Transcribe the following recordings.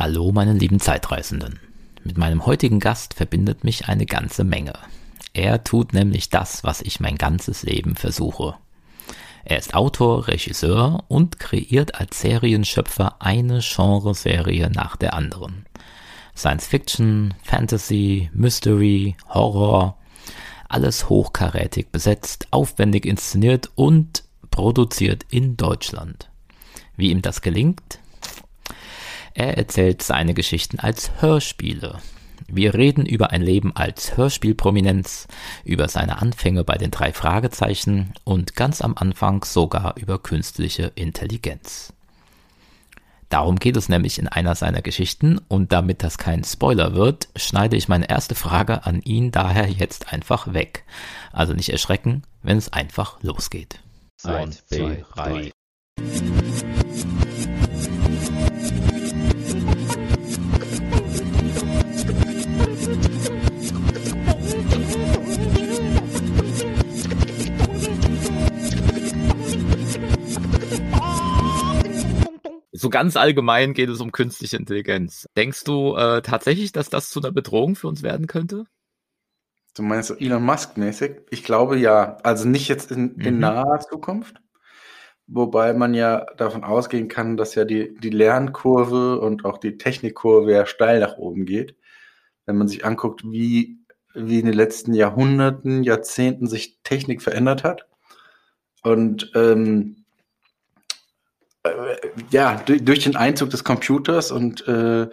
Hallo, meine lieben Zeitreisenden. Mit meinem heutigen Gast verbindet mich eine ganze Menge. Er tut nämlich das, was ich mein ganzes Leben versuche. Er ist Autor, Regisseur und kreiert als Serienschöpfer eine Genreserie nach der anderen. Science Fiction, Fantasy, Mystery, Horror, alles hochkarätig besetzt, aufwendig inszeniert und produziert in Deutschland. Wie ihm das gelingt? Er erzählt seine Geschichten als Hörspiele. Wir reden über ein Leben als Hörspielprominenz, über seine Anfänge bei den drei Fragezeichen und ganz am Anfang sogar über künstliche Intelligenz. Darum geht es nämlich in einer seiner Geschichten und damit das kein Spoiler wird, schneide ich meine erste Frage an ihn daher jetzt einfach weg. Also nicht erschrecken, wenn es einfach losgeht. Eins, zwei, drei. So ganz allgemein geht es um künstliche Intelligenz. Denkst du äh, tatsächlich, dass das zu einer Bedrohung für uns werden könnte? Du meinst so Elon Musk-mäßig? Ich glaube ja. Also nicht jetzt in, in mhm. naher Zukunft. Wobei man ja davon ausgehen kann, dass ja die, die Lernkurve und auch die Technikkurve ja steil nach oben geht. Wenn man sich anguckt, wie, wie in den letzten Jahrhunderten, Jahrzehnten sich Technik verändert hat. Und ähm, äh, ja, durch, den Einzug des Computers und äh,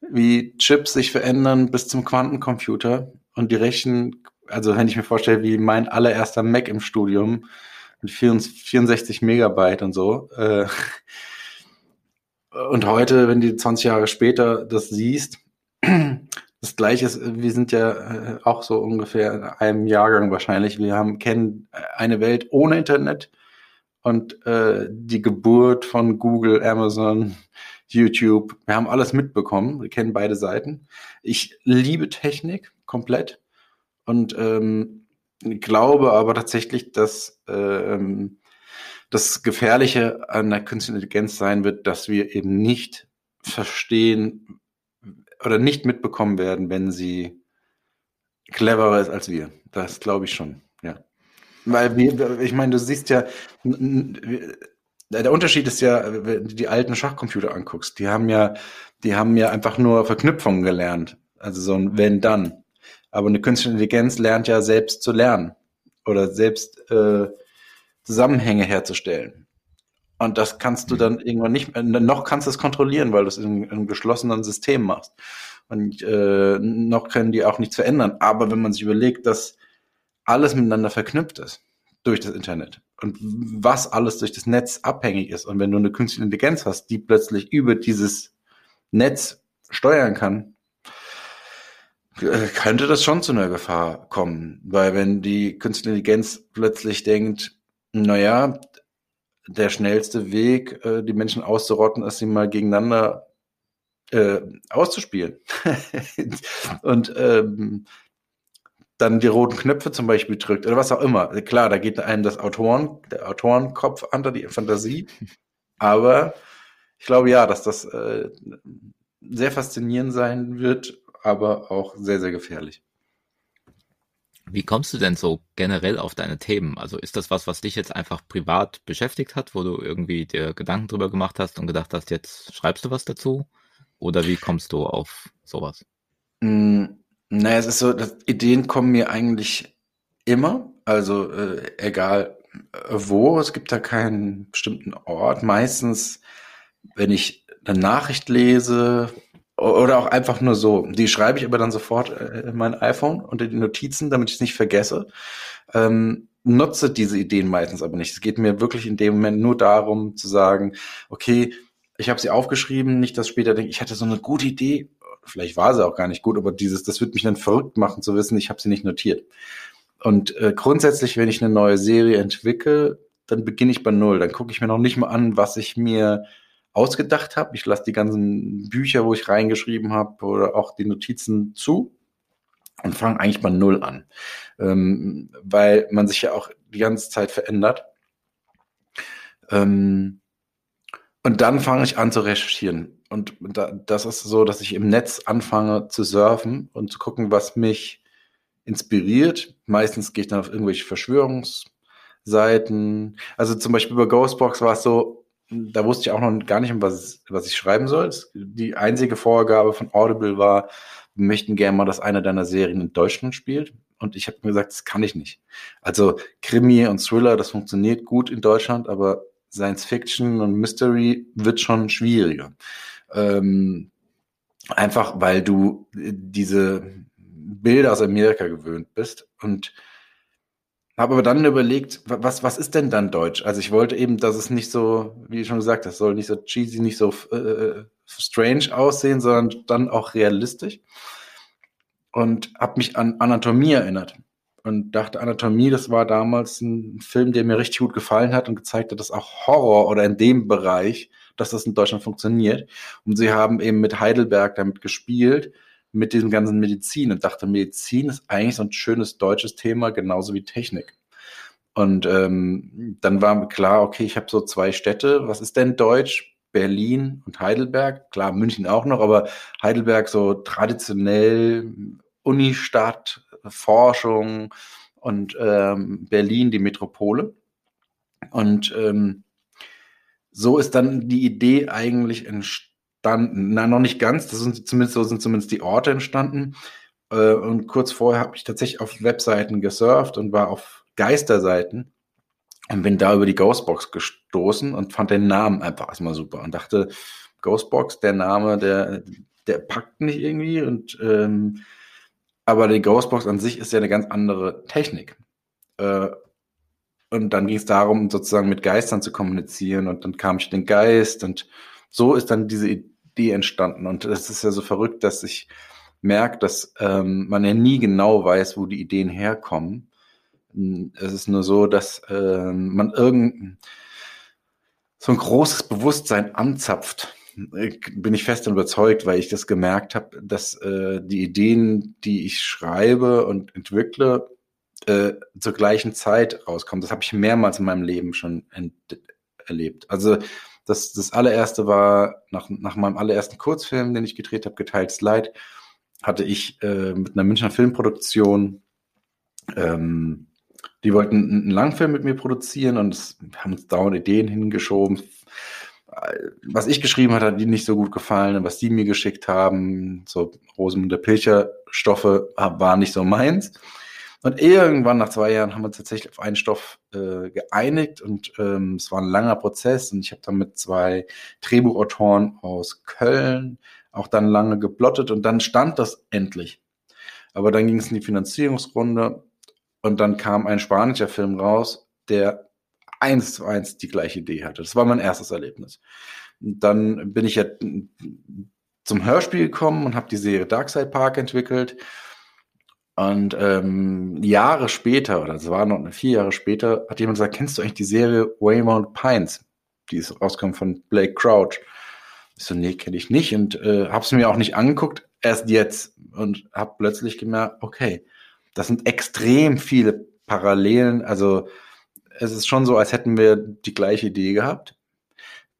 wie Chips sich verändern bis zum Quantencomputer und die Rechen, also wenn ich mir vorstelle, wie mein allererster Mac im Studium mit 64 Megabyte und so. Äh, und heute, wenn du 20 Jahre später das siehst, das gleiche ist, wir sind ja äh, auch so ungefähr in einem Jahrgang wahrscheinlich. Wir haben, kennen eine Welt ohne Internet und äh, die Geburt von Google, Amazon, YouTube. Wir haben alles mitbekommen. Wir kennen beide Seiten. Ich liebe Technik komplett und ähm, glaube aber tatsächlich, dass ähm, das Gefährliche an der künstlichen Intelligenz sein wird, dass wir eben nicht verstehen oder nicht mitbekommen werden, wenn sie cleverer ist als wir. Das glaube ich schon. Weil wir, ich meine, du siehst ja, der Unterschied ist ja, wenn du die alten Schachcomputer anguckst, die haben ja, die haben ja einfach nur Verknüpfungen gelernt. Also so ein wenn dann. Aber eine künstliche Intelligenz lernt ja selbst zu lernen oder selbst äh, Zusammenhänge herzustellen. Und das kannst du mhm. dann irgendwann nicht, äh, noch kannst du es kontrollieren, weil du es in, in einem geschlossenen System machst. Und äh, noch können die auch nichts verändern. Aber wenn man sich überlegt, dass alles miteinander verknüpft ist durch das Internet und was alles durch das Netz abhängig ist. Und wenn du eine künstliche Intelligenz hast, die plötzlich über dieses Netz steuern kann, äh, könnte das schon zu einer Gefahr kommen. Weil wenn die künstliche Intelligenz plötzlich denkt, naja, der schnellste Weg, äh, die Menschen auszurotten, ist sie mal gegeneinander äh, auszuspielen. und ähm, dann die roten Knöpfe zum Beispiel drückt oder was auch immer. Klar, da geht einem das Autoren, der Autorenkopf an, die Fantasie. Aber ich glaube ja, dass das äh, sehr faszinierend sein wird, aber auch sehr, sehr gefährlich. Wie kommst du denn so generell auf deine Themen? Also ist das was, was dich jetzt einfach privat beschäftigt hat, wo du irgendwie dir Gedanken drüber gemacht hast und gedacht hast, jetzt schreibst du was dazu? Oder wie kommst du auf sowas? Mm, naja, es ist so, dass Ideen kommen mir eigentlich immer, also äh, egal äh, wo, es gibt da keinen bestimmten Ort. Meistens, wenn ich eine Nachricht lese oder auch einfach nur so, die schreibe ich aber dann sofort äh, in mein iPhone unter die Notizen, damit ich es nicht vergesse. Ähm, nutze diese Ideen meistens aber nicht. Es geht mir wirklich in dem Moment nur darum zu sagen, okay, ich habe sie aufgeschrieben, nicht dass später denke, ich hatte so eine gute Idee vielleicht war sie auch gar nicht gut, aber dieses, das wird mich dann verrückt machen zu wissen, ich habe sie nicht notiert. Und äh, grundsätzlich, wenn ich eine neue Serie entwickle, dann beginne ich bei null. Dann gucke ich mir noch nicht mal an, was ich mir ausgedacht habe. Ich lasse die ganzen Bücher, wo ich reingeschrieben habe, oder auch die Notizen zu und fange eigentlich bei null an, ähm, weil man sich ja auch die ganze Zeit verändert. Ähm, und dann fange ich an zu recherchieren. Und da, das ist so, dass ich im Netz anfange zu surfen und zu gucken, was mich inspiriert. Meistens gehe ich dann auf irgendwelche Verschwörungsseiten. Also zum Beispiel bei Ghostbox war es so, da wusste ich auch noch gar nicht, was, was ich schreiben soll. Die einzige Vorgabe von Audible war, wir möchten gerne mal, dass eine deiner Serien in Deutschland spielt. Und ich habe mir gesagt, das kann ich nicht. Also Krimi und Thriller, das funktioniert gut in Deutschland, aber Science Fiction und Mystery wird schon schwieriger. Ähm, einfach weil du diese Bilder aus Amerika gewöhnt bist und habe aber dann überlegt, was, was ist denn dann Deutsch? Also ich wollte eben, dass es nicht so, wie schon gesagt, das soll nicht so cheesy, nicht so äh, äh, strange aussehen, sondern dann auch realistisch. Und habe mich an Anatomie erinnert und dachte, Anatomie, das war damals ein Film, der mir richtig gut gefallen hat und gezeigt hat, dass auch Horror oder in dem Bereich, dass das in Deutschland funktioniert. Und sie haben eben mit Heidelberg damit gespielt, mit diesem ganzen Medizin und dachte, Medizin ist eigentlich so ein schönes deutsches Thema, genauso wie Technik. Und ähm, dann war klar, okay, ich habe so zwei Städte. Was ist denn Deutsch? Berlin und Heidelberg. Klar, München auch noch, aber Heidelberg so traditionell Unistadt, Forschung und ähm, Berlin die Metropole. Und ähm, so ist dann die Idee eigentlich entstanden. Na, noch nicht ganz, das sind zumindest, so sind zumindest die Orte entstanden. Äh, und kurz vorher habe ich tatsächlich auf Webseiten gesurft und war auf Geisterseiten und bin da über die Ghostbox gestoßen und fand den Namen einfach erstmal super und dachte, Ghostbox, der Name, der, der packt nicht irgendwie und ähm, aber die Ghostbox an sich ist ja eine ganz andere Technik. Äh, und dann ging es darum, sozusagen mit Geistern zu kommunizieren und dann kam ich den Geist und so ist dann diese Idee entstanden. Und das ist ja so verrückt, dass ich merke, dass ähm, man ja nie genau weiß, wo die Ideen herkommen. Es ist nur so, dass ähm, man irgendein so ein großes Bewusstsein anzapft bin ich fest überzeugt, weil ich das gemerkt habe, dass äh, die Ideen, die ich schreibe und entwickle, äh, zur gleichen Zeit rauskommen. Das habe ich mehrmals in meinem Leben schon erlebt. Also das, das allererste war nach, nach meinem allerersten Kurzfilm, den ich gedreht habe, Geteiltes Leid, hatte ich äh, mit einer Münchner Filmproduktion, ähm, die wollten einen Langfilm mit mir produzieren und es, haben uns dauernd Ideen hingeschoben, was ich geschrieben hatte, hat ihnen nicht so gut gefallen, was die mir geschickt haben, so Rosenmunde Pilcher Stoffe waren nicht so meins. Und irgendwann nach zwei Jahren haben wir uns tatsächlich auf einen Stoff äh, geeinigt und ähm, es war ein langer Prozess und ich habe dann mit zwei Drehbuchautoren aus Köln auch dann lange geplottet und dann stand das endlich. Aber dann ging es in die Finanzierungsrunde und dann kam ein spanischer Film raus, der eins zu eins die gleiche Idee hatte. Das war mein erstes Erlebnis. Und dann bin ich ja zum Hörspiel gekommen und habe die Serie Darkside Park entwickelt. Und ähm, Jahre später, oder es war noch vier Jahre später, hat jemand gesagt, kennst du eigentlich die Serie Waymount Pines? Die ist rausgekommen von Blake Crouch. Ich so, nee, kenne ich nicht und äh, habe es mir auch nicht angeguckt, erst jetzt und habe plötzlich gemerkt, okay, das sind extrem viele Parallelen, also es ist schon so, als hätten wir die gleiche Idee gehabt.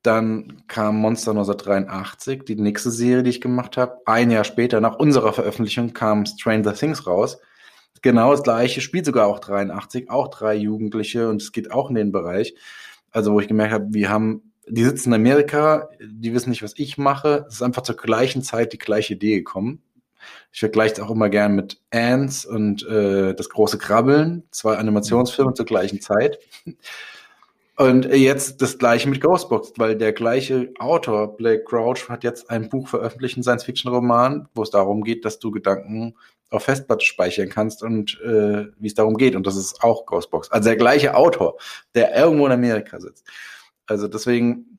Dann kam Monster 1983, die nächste Serie, die ich gemacht habe. Ein Jahr später, nach unserer Veröffentlichung, kam Stranger Things raus. Genau das gleiche, spielt sogar auch 83, auch drei Jugendliche und es geht auch in den Bereich. Also, wo ich gemerkt habe, wir haben, die sitzen in Amerika, die wissen nicht, was ich mache. Es ist einfach zur gleichen Zeit die gleiche Idee gekommen. Ich vergleiche es auch immer gern mit Ants und äh, das große Krabbeln, zwei Animationsfilme zur gleichen Zeit. Und jetzt das gleiche mit Ghostbox, weil der gleiche Autor, Blake Crouch, hat jetzt ein Buch veröffentlicht, einen Science-Fiction-Roman, wo es darum geht, dass du Gedanken auf Festplatte speichern kannst und äh, wie es darum geht. Und das ist auch Ghostbox. Also der gleiche Autor, der irgendwo in Amerika sitzt. Also deswegen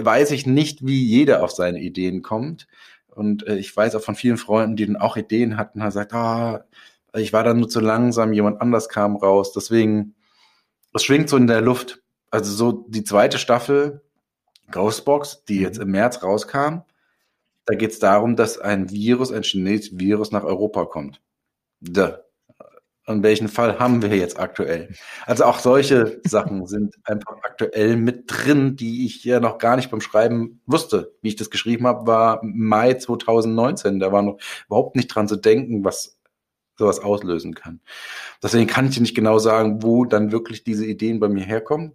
weiß ich nicht, wie jeder auf seine Ideen kommt. Und äh, ich weiß auch von vielen Freunden, die dann auch Ideen hatten, haben gesagt, ah, ich war dann nur zu langsam, jemand anders kam raus. Deswegen, es schwingt so in der Luft. Also so die zweite Staffel Ghostbox, die jetzt mhm. im März rauskam, da geht es darum, dass ein Virus, ein chinesisches Virus nach Europa kommt. Da. Und welchen Fall haben wir jetzt aktuell? Also auch solche Sachen sind einfach aktuell mit drin, die ich ja noch gar nicht beim Schreiben wusste. Wie ich das geschrieben habe, war Mai 2019. Da war noch überhaupt nicht dran zu denken, was sowas auslösen kann. Deswegen kann ich nicht genau sagen, wo dann wirklich diese Ideen bei mir herkommen.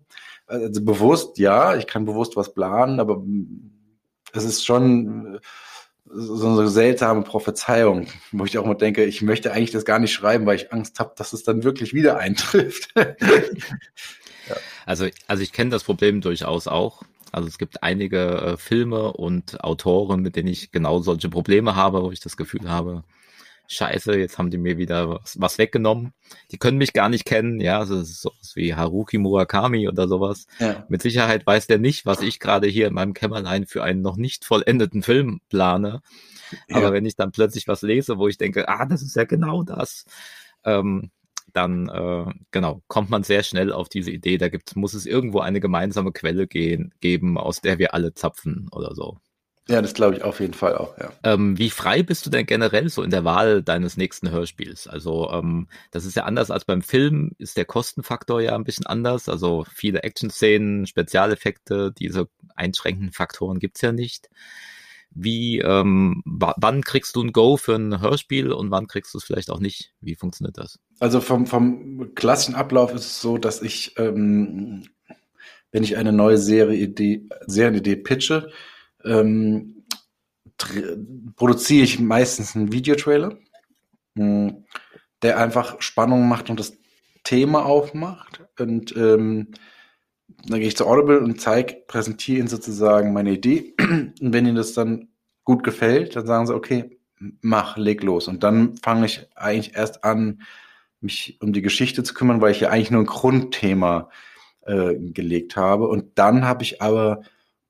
Also bewusst, ja, ich kann bewusst was planen, aber es ist schon so eine seltsame Prophezeiung, wo ich auch mal denke, ich möchte eigentlich das gar nicht schreiben, weil ich Angst habe, dass es dann wirklich wieder eintrifft. ja. Also, also ich kenne das Problem durchaus auch. Also es gibt einige äh, Filme und Autoren, mit denen ich genau solche Probleme habe, wo ich das Gefühl habe, scheiße, jetzt haben die mir wieder was, was weggenommen. Die können mich gar nicht kennen, ja, also sowas wie Haruki Murakami oder sowas. Ja. Mit Sicherheit weiß der nicht, was ich gerade hier in meinem Kämmerlein für einen noch nicht vollendeten Film plane. Ja. Aber wenn ich dann plötzlich was lese, wo ich denke, ah, das ist ja genau das, ähm, dann äh, genau kommt man sehr schnell auf diese Idee. Da gibt, muss es irgendwo eine gemeinsame Quelle gehen, geben, aus der wir alle zapfen oder so. Ja, das glaube ich auf jeden Fall auch, ja. Ähm, wie frei bist du denn generell so in der Wahl deines nächsten Hörspiels? Also, ähm, das ist ja anders als beim Film, ist der Kostenfaktor ja ein bisschen anders. Also viele Action-Szenen, Spezialeffekte, diese einschränkenden Faktoren gibt's ja nicht. Wie, ähm, wann kriegst du ein Go für ein Hörspiel und wann kriegst du es vielleicht auch nicht? Wie funktioniert das? Also vom, vom klassischen Ablauf ist es so, dass ich, ähm, wenn ich eine neue Serie-Idee, Serienidee pitche, ähm, produziere ich meistens einen Videotrailer, hm, der einfach Spannung macht und das Thema aufmacht. Und ähm, dann gehe ich zu Audible und zeige, präsentiere ihnen sozusagen meine Idee. Und wenn ihnen das dann gut gefällt, dann sagen sie, okay, mach, leg los. Und dann fange ich eigentlich erst an, mich um die Geschichte zu kümmern, weil ich ja eigentlich nur ein Grundthema äh, gelegt habe. Und dann habe ich aber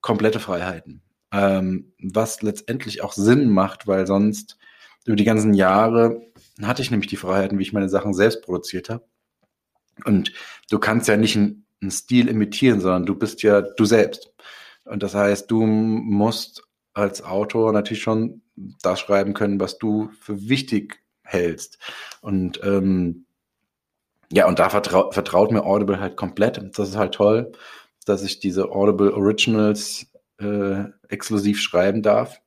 komplette Freiheiten ähm, was letztendlich auch Sinn macht, weil sonst über die ganzen Jahre hatte ich nämlich die Freiheiten, wie ich meine Sachen selbst produziert habe. Und du kannst ja nicht einen, einen Stil imitieren, sondern du bist ja du selbst. Und das heißt, du musst als Autor natürlich schon das schreiben können, was du für wichtig hältst. Und ähm, ja, und da vertraut, vertraut mir Audible halt komplett. Das ist halt toll, dass ich diese Audible Originals äh, exklusiv schreiben darf.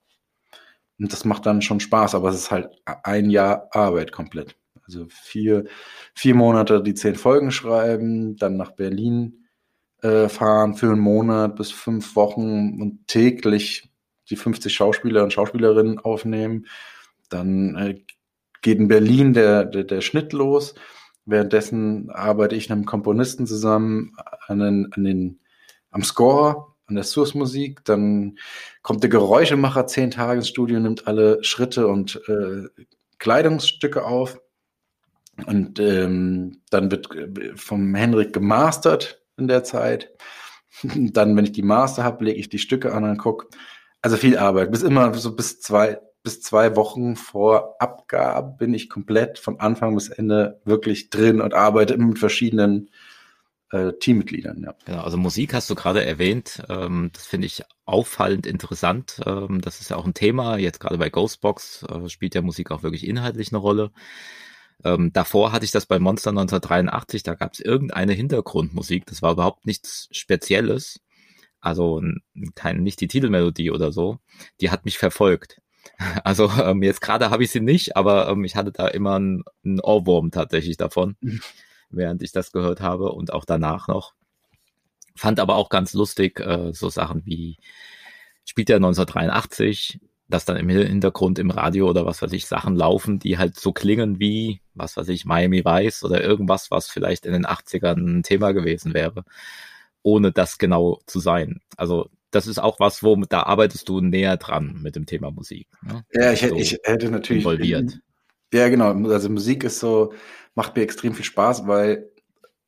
Und das macht dann schon Spaß, aber es ist halt ein Jahr Arbeit komplett. Also vier, vier Monate die zehn Folgen schreiben, dann nach Berlin äh, fahren für einen Monat bis fünf Wochen und täglich die 50 Schauspieler und Schauspielerinnen aufnehmen. Dann äh, geht in Berlin der, der, der Schnitt los. Währenddessen arbeite ich mit einem Komponisten zusammen an den, an den, am Score an der Source-Musik. Dann kommt der Geräuschemacher zehn Tage ins Studio, nimmt alle Schritte und äh, Kleidungsstücke auf. Und ähm, dann wird äh, vom Henrik gemastert in der Zeit. dann, wenn ich die Master habe, lege ich die Stücke an und gucke. Also viel Arbeit. Bis immer so bis zwei, bis zwei Wochen vor Abgabe bin ich komplett von Anfang bis Ende wirklich drin und arbeite immer mit verschiedenen äh, Teammitgliedern. Ja. Genau, also Musik hast du gerade erwähnt. Ähm, das finde ich auffallend interessant. Ähm, das ist ja auch ein Thema. Jetzt gerade bei Ghostbox äh, spielt ja Musik auch wirklich inhaltlich eine Rolle. Ähm, davor hatte ich das bei Monster 1983. Da gab es irgendeine Hintergrundmusik. Das war überhaupt nichts Spezielles. Also kein, nicht die Titelmelodie oder so. Die hat mich verfolgt. Also ähm, jetzt gerade habe ich sie nicht, aber ähm, ich hatte da immer einen, Ohrwurm tatsächlich davon. während ich das gehört habe und auch danach noch. Fand aber auch ganz lustig, äh, so Sachen wie, spielt ja 1983, dass dann im Hintergrund im Radio oder was weiß ich Sachen laufen, die halt so klingen wie, was weiß ich, Miami Vice oder irgendwas, was vielleicht in den 80ern ein Thema gewesen wäre, ohne das genau zu sein. Also das ist auch was, wo da arbeitest du näher dran mit dem Thema Musik. Ne? Ja, ich, so ich hätte natürlich involviert. Ja, genau. Also Musik ist so, macht mir extrem viel Spaß, weil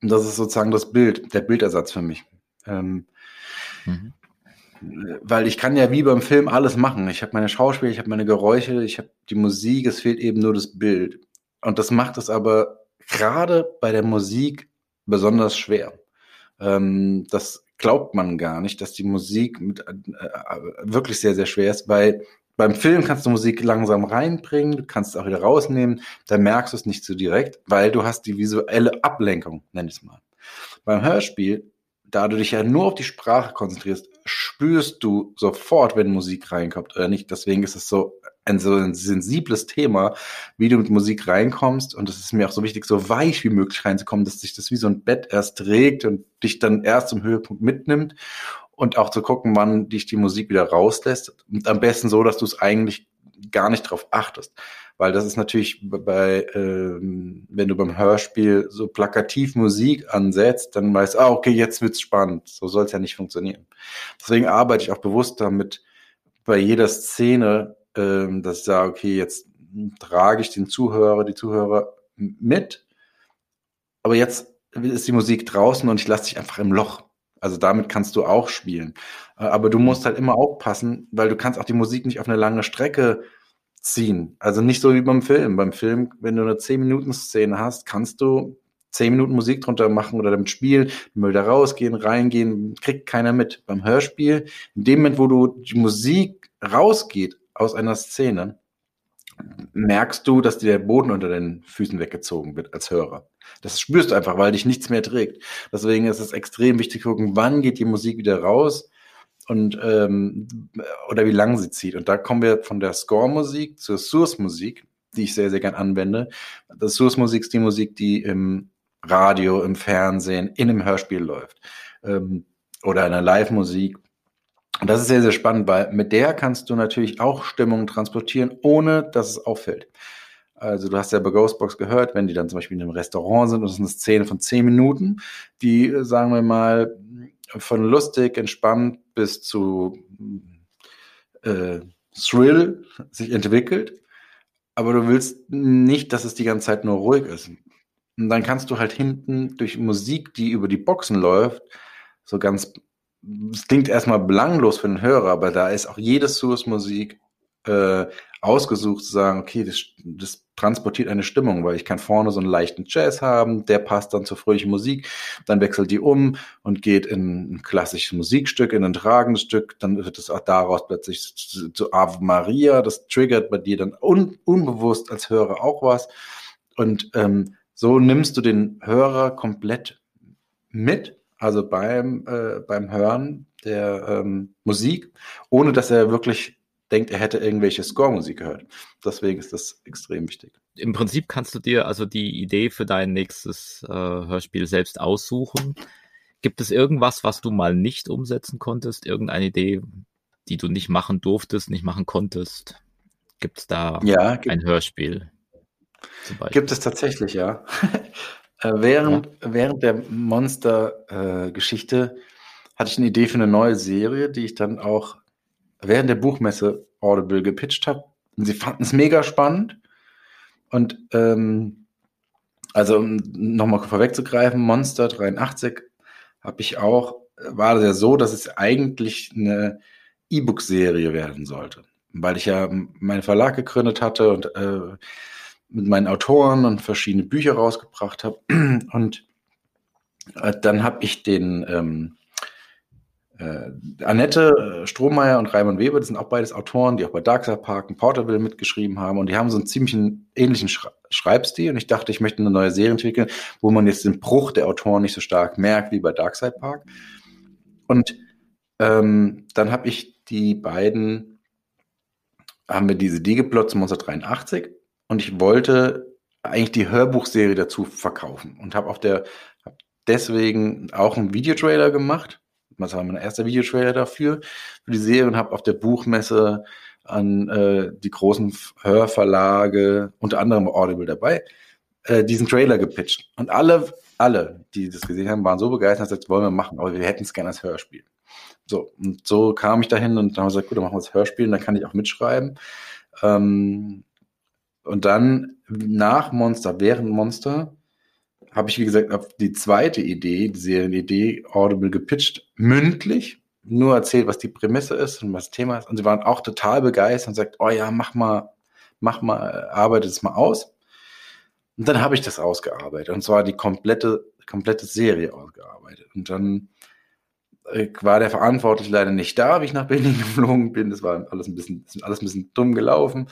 das ist sozusagen das Bild, der Bildersatz für mich. Ähm, mhm. Weil ich kann ja wie beim Film alles machen. Ich habe meine Schauspieler, ich habe meine Geräusche, ich habe die Musik, es fehlt eben nur das Bild. Und das macht es aber gerade bei der Musik besonders schwer. Ähm, das glaubt man gar nicht, dass die Musik mit, äh, wirklich sehr, sehr schwer ist, weil beim Film kannst du Musik langsam reinbringen, du kannst es auch wieder rausnehmen, da merkst du es nicht so direkt, weil du hast die visuelle Ablenkung, nenn ich es mal. Beim Hörspiel, da du dich ja nur auf die Sprache konzentrierst, spürst du sofort, wenn Musik reinkommt oder nicht. Deswegen ist es so ein so ein sensibles Thema, wie du mit Musik reinkommst. Und es ist mir auch so wichtig, so weich wie möglich reinzukommen, dass sich das wie so ein Bett erst trägt und dich dann erst zum Höhepunkt mitnimmt. Und auch zu gucken, wann dich die Musik wieder rauslässt. Und am besten so, dass du es eigentlich gar nicht drauf achtest. Weil das ist natürlich bei, ähm, wenn du beim Hörspiel so plakativ Musik ansetzt, dann weißt du, ah, okay, jetzt wird's spannend. So soll es ja nicht funktionieren. Deswegen arbeite ich auch bewusst damit, bei jeder Szene ähm, dass ich sage, okay, jetzt trage ich den Zuhörer, die Zuhörer mit, aber jetzt ist die Musik draußen und ich lasse dich einfach im Loch. Also damit kannst du auch spielen. Äh, aber du musst halt immer aufpassen, weil du kannst auch die Musik nicht auf eine lange Strecke ziehen. Also nicht so wie beim Film. Beim Film, wenn du eine 10-Minuten-Szene hast, kannst du 10 Minuten Musik drunter machen oder damit spielen, mal da rausgehen, reingehen, kriegt keiner mit. Beim Hörspiel, in dem Moment, wo du die Musik rausgeht aus einer Szene, merkst du, dass dir der Boden unter den Füßen weggezogen wird als Hörer. Das spürst du einfach, weil dich nichts mehr trägt. Deswegen ist es extrem wichtig zu gucken, wann geht die Musik wieder raus und ähm, oder wie lang sie zieht. Und da kommen wir von der Score-Musik zur Source-Musik, die ich sehr, sehr gern anwende. Das Source-Musik ist die Musik, die im Radio, im Fernsehen, in einem Hörspiel läuft. Ähm, oder in der Live-Musik und das ist sehr, sehr spannend, weil mit der kannst du natürlich auch Stimmung transportieren, ohne dass es auffällt. Also du hast ja bei Ghostbox gehört, wenn die dann zum Beispiel in einem Restaurant sind und es ist eine Szene von zehn Minuten, die, sagen wir mal, von lustig, entspannt bis zu äh, Thrill sich entwickelt. Aber du willst nicht, dass es die ganze Zeit nur ruhig ist. Und dann kannst du halt hinten durch Musik, die über die Boxen läuft, so ganz es klingt erstmal belanglos für den Hörer, aber da ist auch jede Source-Musik äh, ausgesucht zu sagen, okay, das, das transportiert eine Stimmung, weil ich kann vorne so einen leichten Jazz haben, der passt dann zur fröhlichen Musik, dann wechselt die um und geht in ein klassisches Musikstück, in ein tragendes Stück, dann wird es auch daraus plötzlich zu, zu Ave Maria, das triggert bei dir dann un, unbewusst als Hörer auch was. Und ähm, so nimmst du den Hörer komplett mit also beim, äh, beim Hören der ähm, Musik, ohne dass er wirklich denkt, er hätte irgendwelche Score-Musik gehört. Deswegen ist das extrem wichtig. Im Prinzip kannst du dir also die Idee für dein nächstes äh, Hörspiel selbst aussuchen. Gibt es irgendwas, was du mal nicht umsetzen konntest? Irgendeine Idee, die du nicht machen durftest, nicht machen konntest? Gibt es da ja, ein Hörspiel? Gibt es tatsächlich, ja. Äh, während, ja. während der Monster-Geschichte äh, hatte ich eine Idee für eine neue Serie, die ich dann auch während der Buchmesse Audible gepitcht habe. Und sie fanden es mega spannend. Und ähm, also um nochmal vorwegzugreifen, Monster 83 habe ich auch, war es ja so, dass es eigentlich eine E-Book-Serie werden sollte. Weil ich ja meinen Verlag gegründet hatte und äh, mit meinen Autoren und verschiedene Bücher rausgebracht habe. Und äh, dann habe ich den ähm, äh, Annette Strohmeier und Raimund Weber, das sind auch beides Autoren, die auch bei Darkside Park und Porterville mitgeschrieben haben. Und die haben so einen ziemlich ähnlichen Schre Schreibstil. Und ich dachte, ich möchte eine neue Serie entwickeln, wo man jetzt den Bruch der Autoren nicht so stark merkt wie bei Darkside Park. Und ähm, dann habe ich die beiden, haben wir diese Die geplot zum 1983 und ich wollte eigentlich die Hörbuchserie dazu verkaufen und habe auf der hab deswegen auch einen Videotrailer gemacht. Das war mein erster Videotrailer dafür für die Serie und habe auf der Buchmesse an äh, die großen Hörverlage, unter anderem Audible dabei, äh, diesen Trailer gepitcht. Und alle, alle, die das gesehen haben, waren so begeistert, dass wollen wir machen, aber wir hätten es gerne als Hörspiel. So, und so kam ich dahin und dann haben wir gesagt, gut, dann machen wir das Hörspiel und dann kann ich auch mitschreiben. Ähm, und dann nach Monster, während Monster, habe ich, wie gesagt, auf die zweite Idee, die Serienidee, Audible gepitcht, mündlich, nur erzählt, was die Prämisse ist und was das Thema ist. Und sie waren auch total begeistert und sagt, oh ja, mach mal, mach mal, arbeite es mal aus. Und dann habe ich das ausgearbeitet. Und zwar die komplette, komplette Serie ausgearbeitet. Und dann war der Verantwortliche leider nicht da, wie ich nach Berlin geflogen bin. Das war alles ein bisschen, alles ein bisschen dumm gelaufen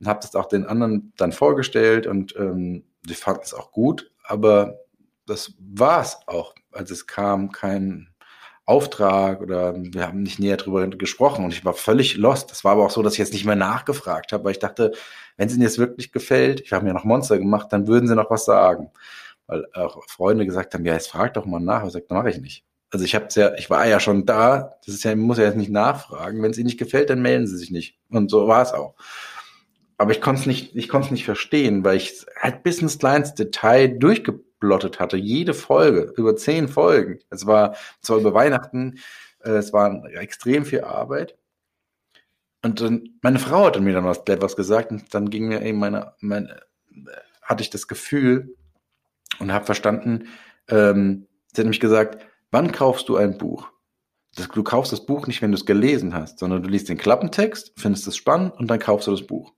und habe das auch den anderen dann vorgestellt und ähm, die fanden es auch gut, aber das war es auch. Also es kam kein Auftrag oder wir haben nicht näher drüber gesprochen und ich war völlig lost. Das war aber auch so, dass ich jetzt nicht mehr nachgefragt habe, weil ich dachte, wenn es ihnen jetzt wirklich gefällt, ich habe mir noch Monster gemacht, dann würden sie noch was sagen. Weil auch Freunde gesagt haben, ja, jetzt frag doch mal nach. Ich sagte, mache ich nicht. Also ich habe ja, ich war ja schon da. Das ist ja, muss ja jetzt nicht nachfragen. Wenn es ihnen nicht gefällt, dann melden sie sich nicht. Und so war es auch. Aber ich konnte es nicht, ich konnte es nicht verstehen, weil ich halt bis ins kleinste Detail durchgeblottet hatte. Jede Folge, über zehn Folgen. Es war zwar über Weihnachten, äh, es war extrem viel Arbeit. Und dann, meine Frau hat mir dann was, etwas gesagt und dann ging mir eben meine, meine, hatte ich das Gefühl und habe verstanden, ähm, sie hat nämlich gesagt, Wann kaufst du ein Buch? Du kaufst das Buch nicht, wenn du es gelesen hast, sondern du liest den Klappentext, findest es spannend und dann kaufst du das Buch.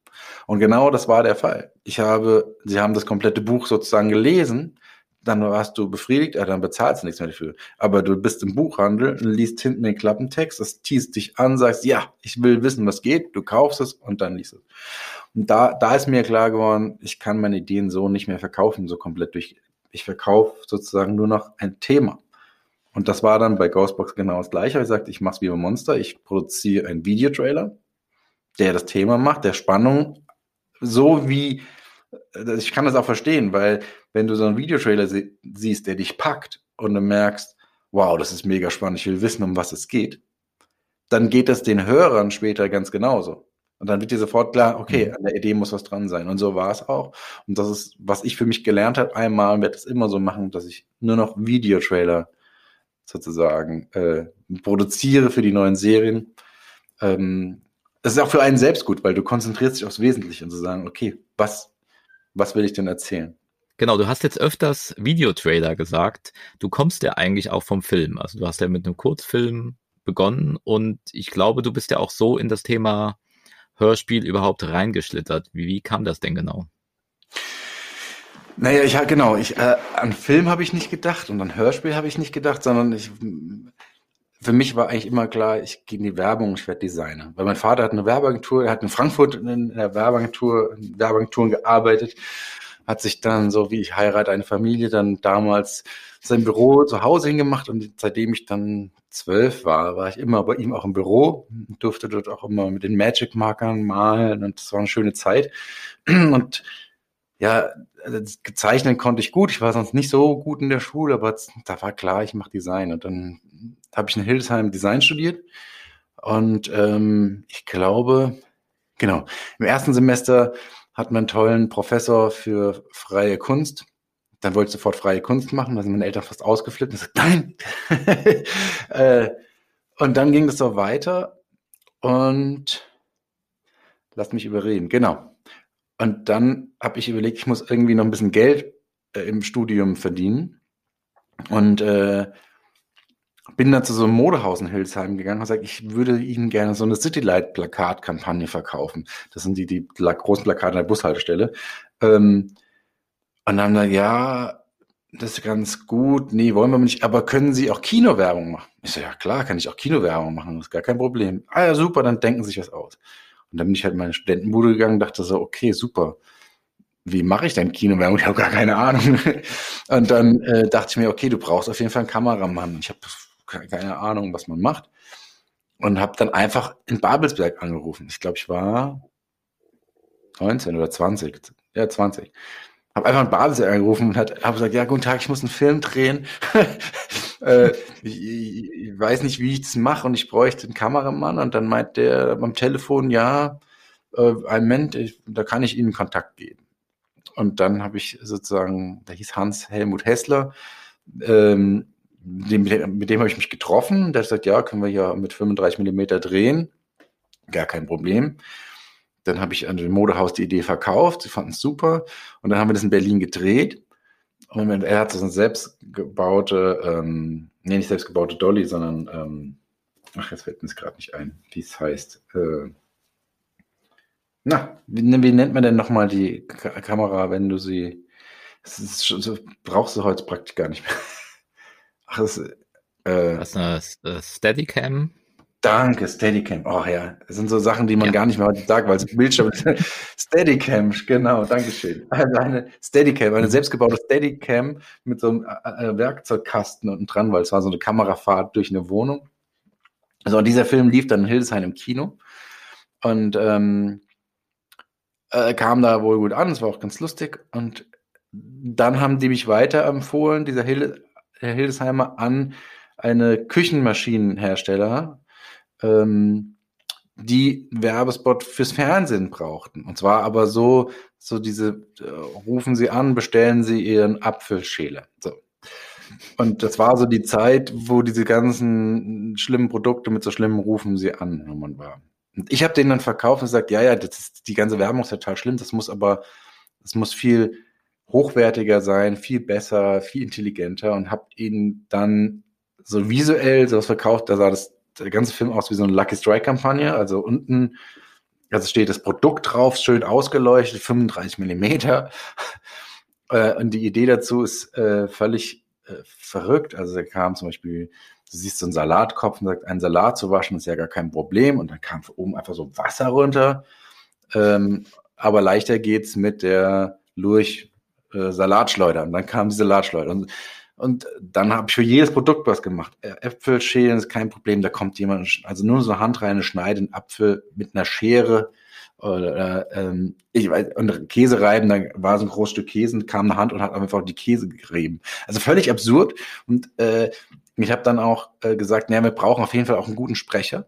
Und genau das war der Fall. Ich habe, sie haben das komplette Buch sozusagen gelesen, dann warst du befriedigt, ja, dann bezahlst du nichts mehr dafür. Aber du bist im Buchhandel und liest hinten den Klappentext, das teast dich an, sagst, ja, ich will wissen, was geht, du kaufst es und dann liest es. Und da, da ist mir klar geworden, ich kann meine Ideen so nicht mehr verkaufen, so komplett durch. Ich verkaufe sozusagen nur noch ein Thema. Und das war dann bei Ghostbox genau das gleiche. Ich sagte, ich mache es wie bei Monster. Ich produziere einen Videotrailer, der das Thema macht, der Spannung, so wie, äh, ich kann das auch verstehen, weil wenn du so einen Videotrailer sie siehst, der dich packt und du merkst, wow, das ist mega spannend, ich will wissen, um was es geht, dann geht es den Hörern später ganz genauso. Und dann wird dir sofort klar, okay, mhm. an der Idee muss was dran sein. Und so war es auch. Und das ist, was ich für mich gelernt habe, einmal werde es immer so machen, dass ich nur noch Videotrailer sozusagen äh, produziere für die neuen Serien. Ähm, das ist auch für einen selbst gut, weil du konzentrierst dich aufs Wesentliche und zu sagen, okay, was, was will ich denn erzählen? Genau, du hast jetzt öfters Videotrailer gesagt. Du kommst ja eigentlich auch vom Film. Also du hast ja mit einem Kurzfilm begonnen und ich glaube, du bist ja auch so in das Thema Hörspiel überhaupt reingeschlittert. Wie, wie kam das denn genau? Naja, ich genau, ich äh, an Film habe ich nicht gedacht und an Hörspiel habe ich nicht gedacht, sondern ich für mich war eigentlich immer klar, ich gehe in die Werbung, ich werde Designer. Weil mein Vater hat eine Werbeagentur, er hat in Frankfurt in der Werbeagentur, in Werbeagenturen gearbeitet, hat sich dann, so wie ich heirate eine Familie, dann damals sein Büro zu Hause hingemacht und seitdem ich dann zwölf war, war ich immer bei ihm auch im Büro, durfte dort auch immer mit den Magic-Markern malen und das war eine schöne Zeit. Und ja, also gezeichnet konnte ich gut. Ich war sonst nicht so gut in der Schule, aber da war klar, ich mache Design. Und dann habe ich in Hildesheim Design studiert. Und ähm, ich glaube, genau, im ersten Semester hat man einen tollen Professor für freie Kunst. Dann wollte ich sofort freie Kunst machen, da sind meine Eltern fast ausgeflippt und gesagt, nein. äh, und dann ging das so weiter und lass mich überreden. Genau. Und dann habe ich überlegt, ich muss irgendwie noch ein bisschen Geld äh, im Studium verdienen. Und äh, bin dann zu so einem Modehaus in Hildesheim gegangen und gesagt, ich würde Ihnen gerne so eine Citylight-Plakat-Kampagne verkaufen. Das sind die, die großen Plakate an der Bushaltestelle. Ähm, und dann haben wir, ja, das ist ganz gut. Nee, wollen wir nicht. Aber können Sie auch Kinowerbung machen? Ich so, ja klar, kann ich auch Kinowerbung machen. Das ist gar kein Problem. Ah ja, super, dann denken Sie sich was aus. Und dann bin ich halt in meine Studentenbude gegangen dachte so, okay, super. Wie mache ich denn Kinowerbung? Ich habe gar keine Ahnung. Und dann äh, dachte ich mir, okay, du brauchst auf jeden Fall einen Kameramann. Ich habe keine Ahnung, was man macht. Und habe dann einfach in Babelsberg angerufen. Ich glaube, ich war 19 oder 20. Ja, 20 habe einfach einen Babelsberg angerufen und habe gesagt, ja, guten Tag, ich muss einen Film drehen. äh, ich, ich, weiß nicht, wie ich das mache und ich bräuchte einen Kameramann. Und dann meint der am Telefon, ja, äh, ein Moment, da kann ich Ihnen Kontakt geben. Und dann habe ich sozusagen, der hieß Hans Helmut Hessler, ähm, dem, mit dem habe ich mich getroffen. Der hat gesagt, ja, können wir ja mit 35 Millimeter drehen. Gar kein Problem. Dann habe ich an dem Modehaus die Idee verkauft. Sie fanden es super. Und dann haben wir das in Berlin gedreht. Und er hat so eine selbstgebaute, ähm, nee, nicht selbstgebaute Dolly, sondern, ähm, ach, jetzt fällt mir es gerade nicht ein, wie es heißt. Äh, na, wie, wie, nennt man denn nochmal die K Kamera, wenn du sie, das ist so, brauchst du heute praktisch gar nicht mehr. Ach, das, Äh, das ist eine Steadicam. Danke, Steadicam. Oh ja, das sind so Sachen, die man ja. gar nicht mehr heute sagt, weil es Bildschirm ist. Steadicam, genau, Dankeschön. Also eine Steadicam, eine selbstgebaute Steadicam mit so einem äh, äh, Werkzeugkasten unten dran, weil es war so eine Kamerafahrt durch eine Wohnung. Also und dieser Film lief dann in Hildesheim im Kino und ähm, äh, kam da wohl gut an, es war auch ganz lustig und dann haben die mich weiterempfohlen, dieser Hilde, Hildesheimer, an eine Küchenmaschinenhersteller, ähm, die Werbespot fürs Fernsehen brauchten. Und zwar aber so, so diese, äh, rufen Sie an, bestellen Sie Ihren Apfelschäler. So. Und das war so die Zeit, wo diese ganzen schlimmen Produkte mit so schlimmen Rufen Sie an Nummern waren. Und ich habe denen dann verkauft und gesagt, ja, ja, das ist, die ganze Werbung ist total schlimm, das muss aber, das muss viel hochwertiger sein, viel besser, viel intelligenter und habe ihnen dann so visuell sowas verkauft, da sah das der ganze Film aus wie so eine Lucky Strike Kampagne. Also unten, also steht das Produkt drauf, schön ausgeleuchtet, 35 Millimeter. Äh, und die Idee dazu ist äh, völlig äh, verrückt. Also da kam zum Beispiel, du siehst so einen Salatkopf und sagt, einen Salat zu waschen ist ja gar kein Problem. Und dann kam von oben einfach so Wasser runter. Ähm, aber leichter geht's mit der Lurch Salatschleuder. Und dann kam die Salatschleuder. Und und dann habe ich für jedes Produkt was gemacht. Äpfel schälen ist kein Problem, da kommt jemand, also nur so eine handreine Schneide, einen Apfel mit einer Schere oder ähm, ich weiß, und Käse reiben, da war so ein großes Stück Käse kam eine Hand und hat einfach die Käse gerieben. Also völlig absurd. Und äh, ich habe dann auch äh, gesagt, naja, wir brauchen auf jeden Fall auch einen guten Sprecher.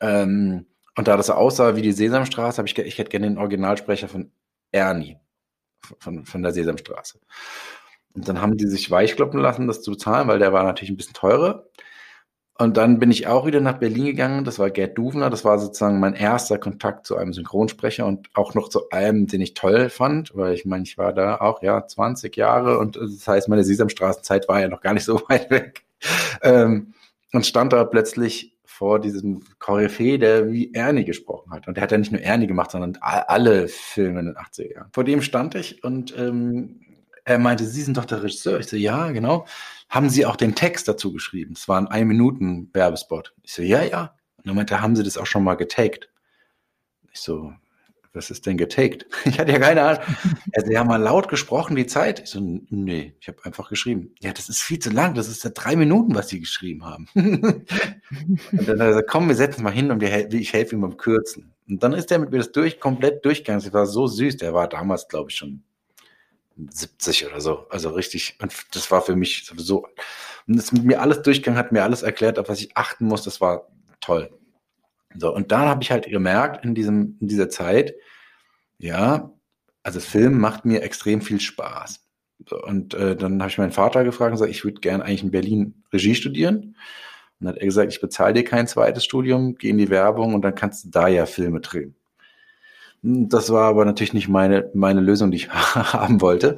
Ähm, und da das so aussah wie die Sesamstraße, habe ich, ich hätte gerne den Originalsprecher von Ernie von, von der Sesamstraße. Und dann haben die sich weichkloppen lassen, das zu bezahlen, weil der war natürlich ein bisschen teurer. Und dann bin ich auch wieder nach Berlin gegangen. Das war Gerd Duvner. Das war sozusagen mein erster Kontakt zu einem Synchronsprecher und auch noch zu einem, den ich toll fand, weil ich meine, ich war da auch ja 20 Jahre und das heißt, meine Sesamstraßenzeit war ja noch gar nicht so weit weg. Ähm, und stand da plötzlich vor diesem Koryphäe, der wie Ernie gesprochen hat. Und der hat ja nicht nur Ernie gemacht, sondern alle Filme in den 80er Jahren. Vor dem stand ich und ähm, er meinte, Sie sind doch der Regisseur. Ich so, ja, genau. Haben Sie auch den Text dazu geschrieben? Es war ein Ein-Minuten-Werbespot. Ich so, ja, ja. Und er meinte, haben Sie das auch schon mal getaked? Ich so, was ist denn getaked? Ich hatte ja keine Ahnung. Er so, ja, mal laut gesprochen, die Zeit. Ich so, nee, ich habe einfach geschrieben. Ja, das ist viel zu lang. Das ist ja drei Minuten, was Sie geschrieben haben. und dann hat er gesagt, komm, wir setzen mal hin und ich helfe ihm beim Kürzen. Und dann ist er mit mir das durch, komplett durchgegangen. Das war so süß. Der war damals, glaube ich, schon 70 oder so. Also richtig, und das war für mich sowieso, und das mit mir alles durchgegangen, hat mir alles erklärt, auf was ich achten muss, das war toll. So, und dann habe ich halt gemerkt in diesem, in dieser Zeit, ja, also Film macht mir extrem viel Spaß. So, und äh, dann habe ich meinen Vater gefragt und gesagt, ich würde gerne eigentlich in Berlin Regie studieren. Und dann hat er gesagt, ich bezahle dir kein zweites Studium, geh in die Werbung und dann kannst du da ja Filme drehen. Das war aber natürlich nicht meine, meine Lösung, die ich haben wollte,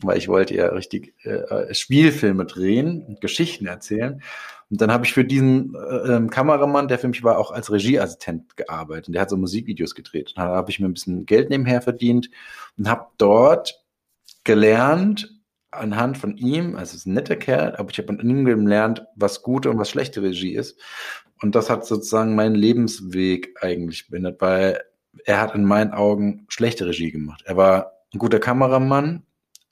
weil ich wollte ja richtig äh, Spielfilme drehen und Geschichten erzählen. Und dann habe ich für diesen äh, ähm, Kameramann, der für mich war, auch als Regieassistent gearbeitet. Und der hat so Musikvideos gedreht. Und da habe ich mir ein bisschen Geld nebenher verdient und habe dort gelernt, anhand von ihm, also es ist ein netter Kerl, aber ich habe von ihm gelernt, was gute und was schlechte Regie ist. Und das hat sozusagen meinen Lebensweg eigentlich beendet, weil er hat in meinen Augen schlechte Regie gemacht. Er war ein guter Kameramann,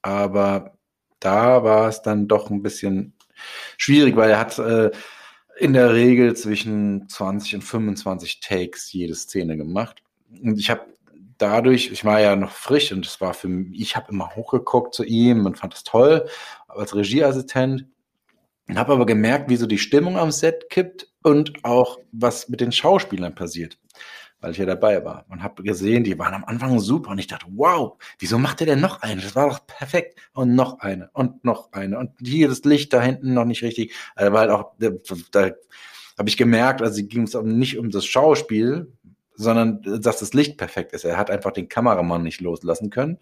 aber da war es dann doch ein bisschen schwierig, weil er hat äh, in der Regel zwischen 20 und 25 Takes jede Szene gemacht. Und ich habe dadurch, ich war ja noch frisch und es war für mich, ich habe immer hochgeguckt zu ihm und fand das toll als Regieassistent. Habe aber gemerkt, wie so die Stimmung am Set kippt und auch was mit den Schauspielern passiert weil ich ja dabei war und habe gesehen, die waren am Anfang super und ich dachte, wow, wieso macht er denn noch eine? Das war doch perfekt und noch eine und noch eine und hier das Licht da hinten noch nicht richtig. Also war halt auch, da, habe ich gemerkt, also ging es nicht um das Schauspiel, sondern dass das Licht perfekt ist. Er hat einfach den Kameramann nicht loslassen können.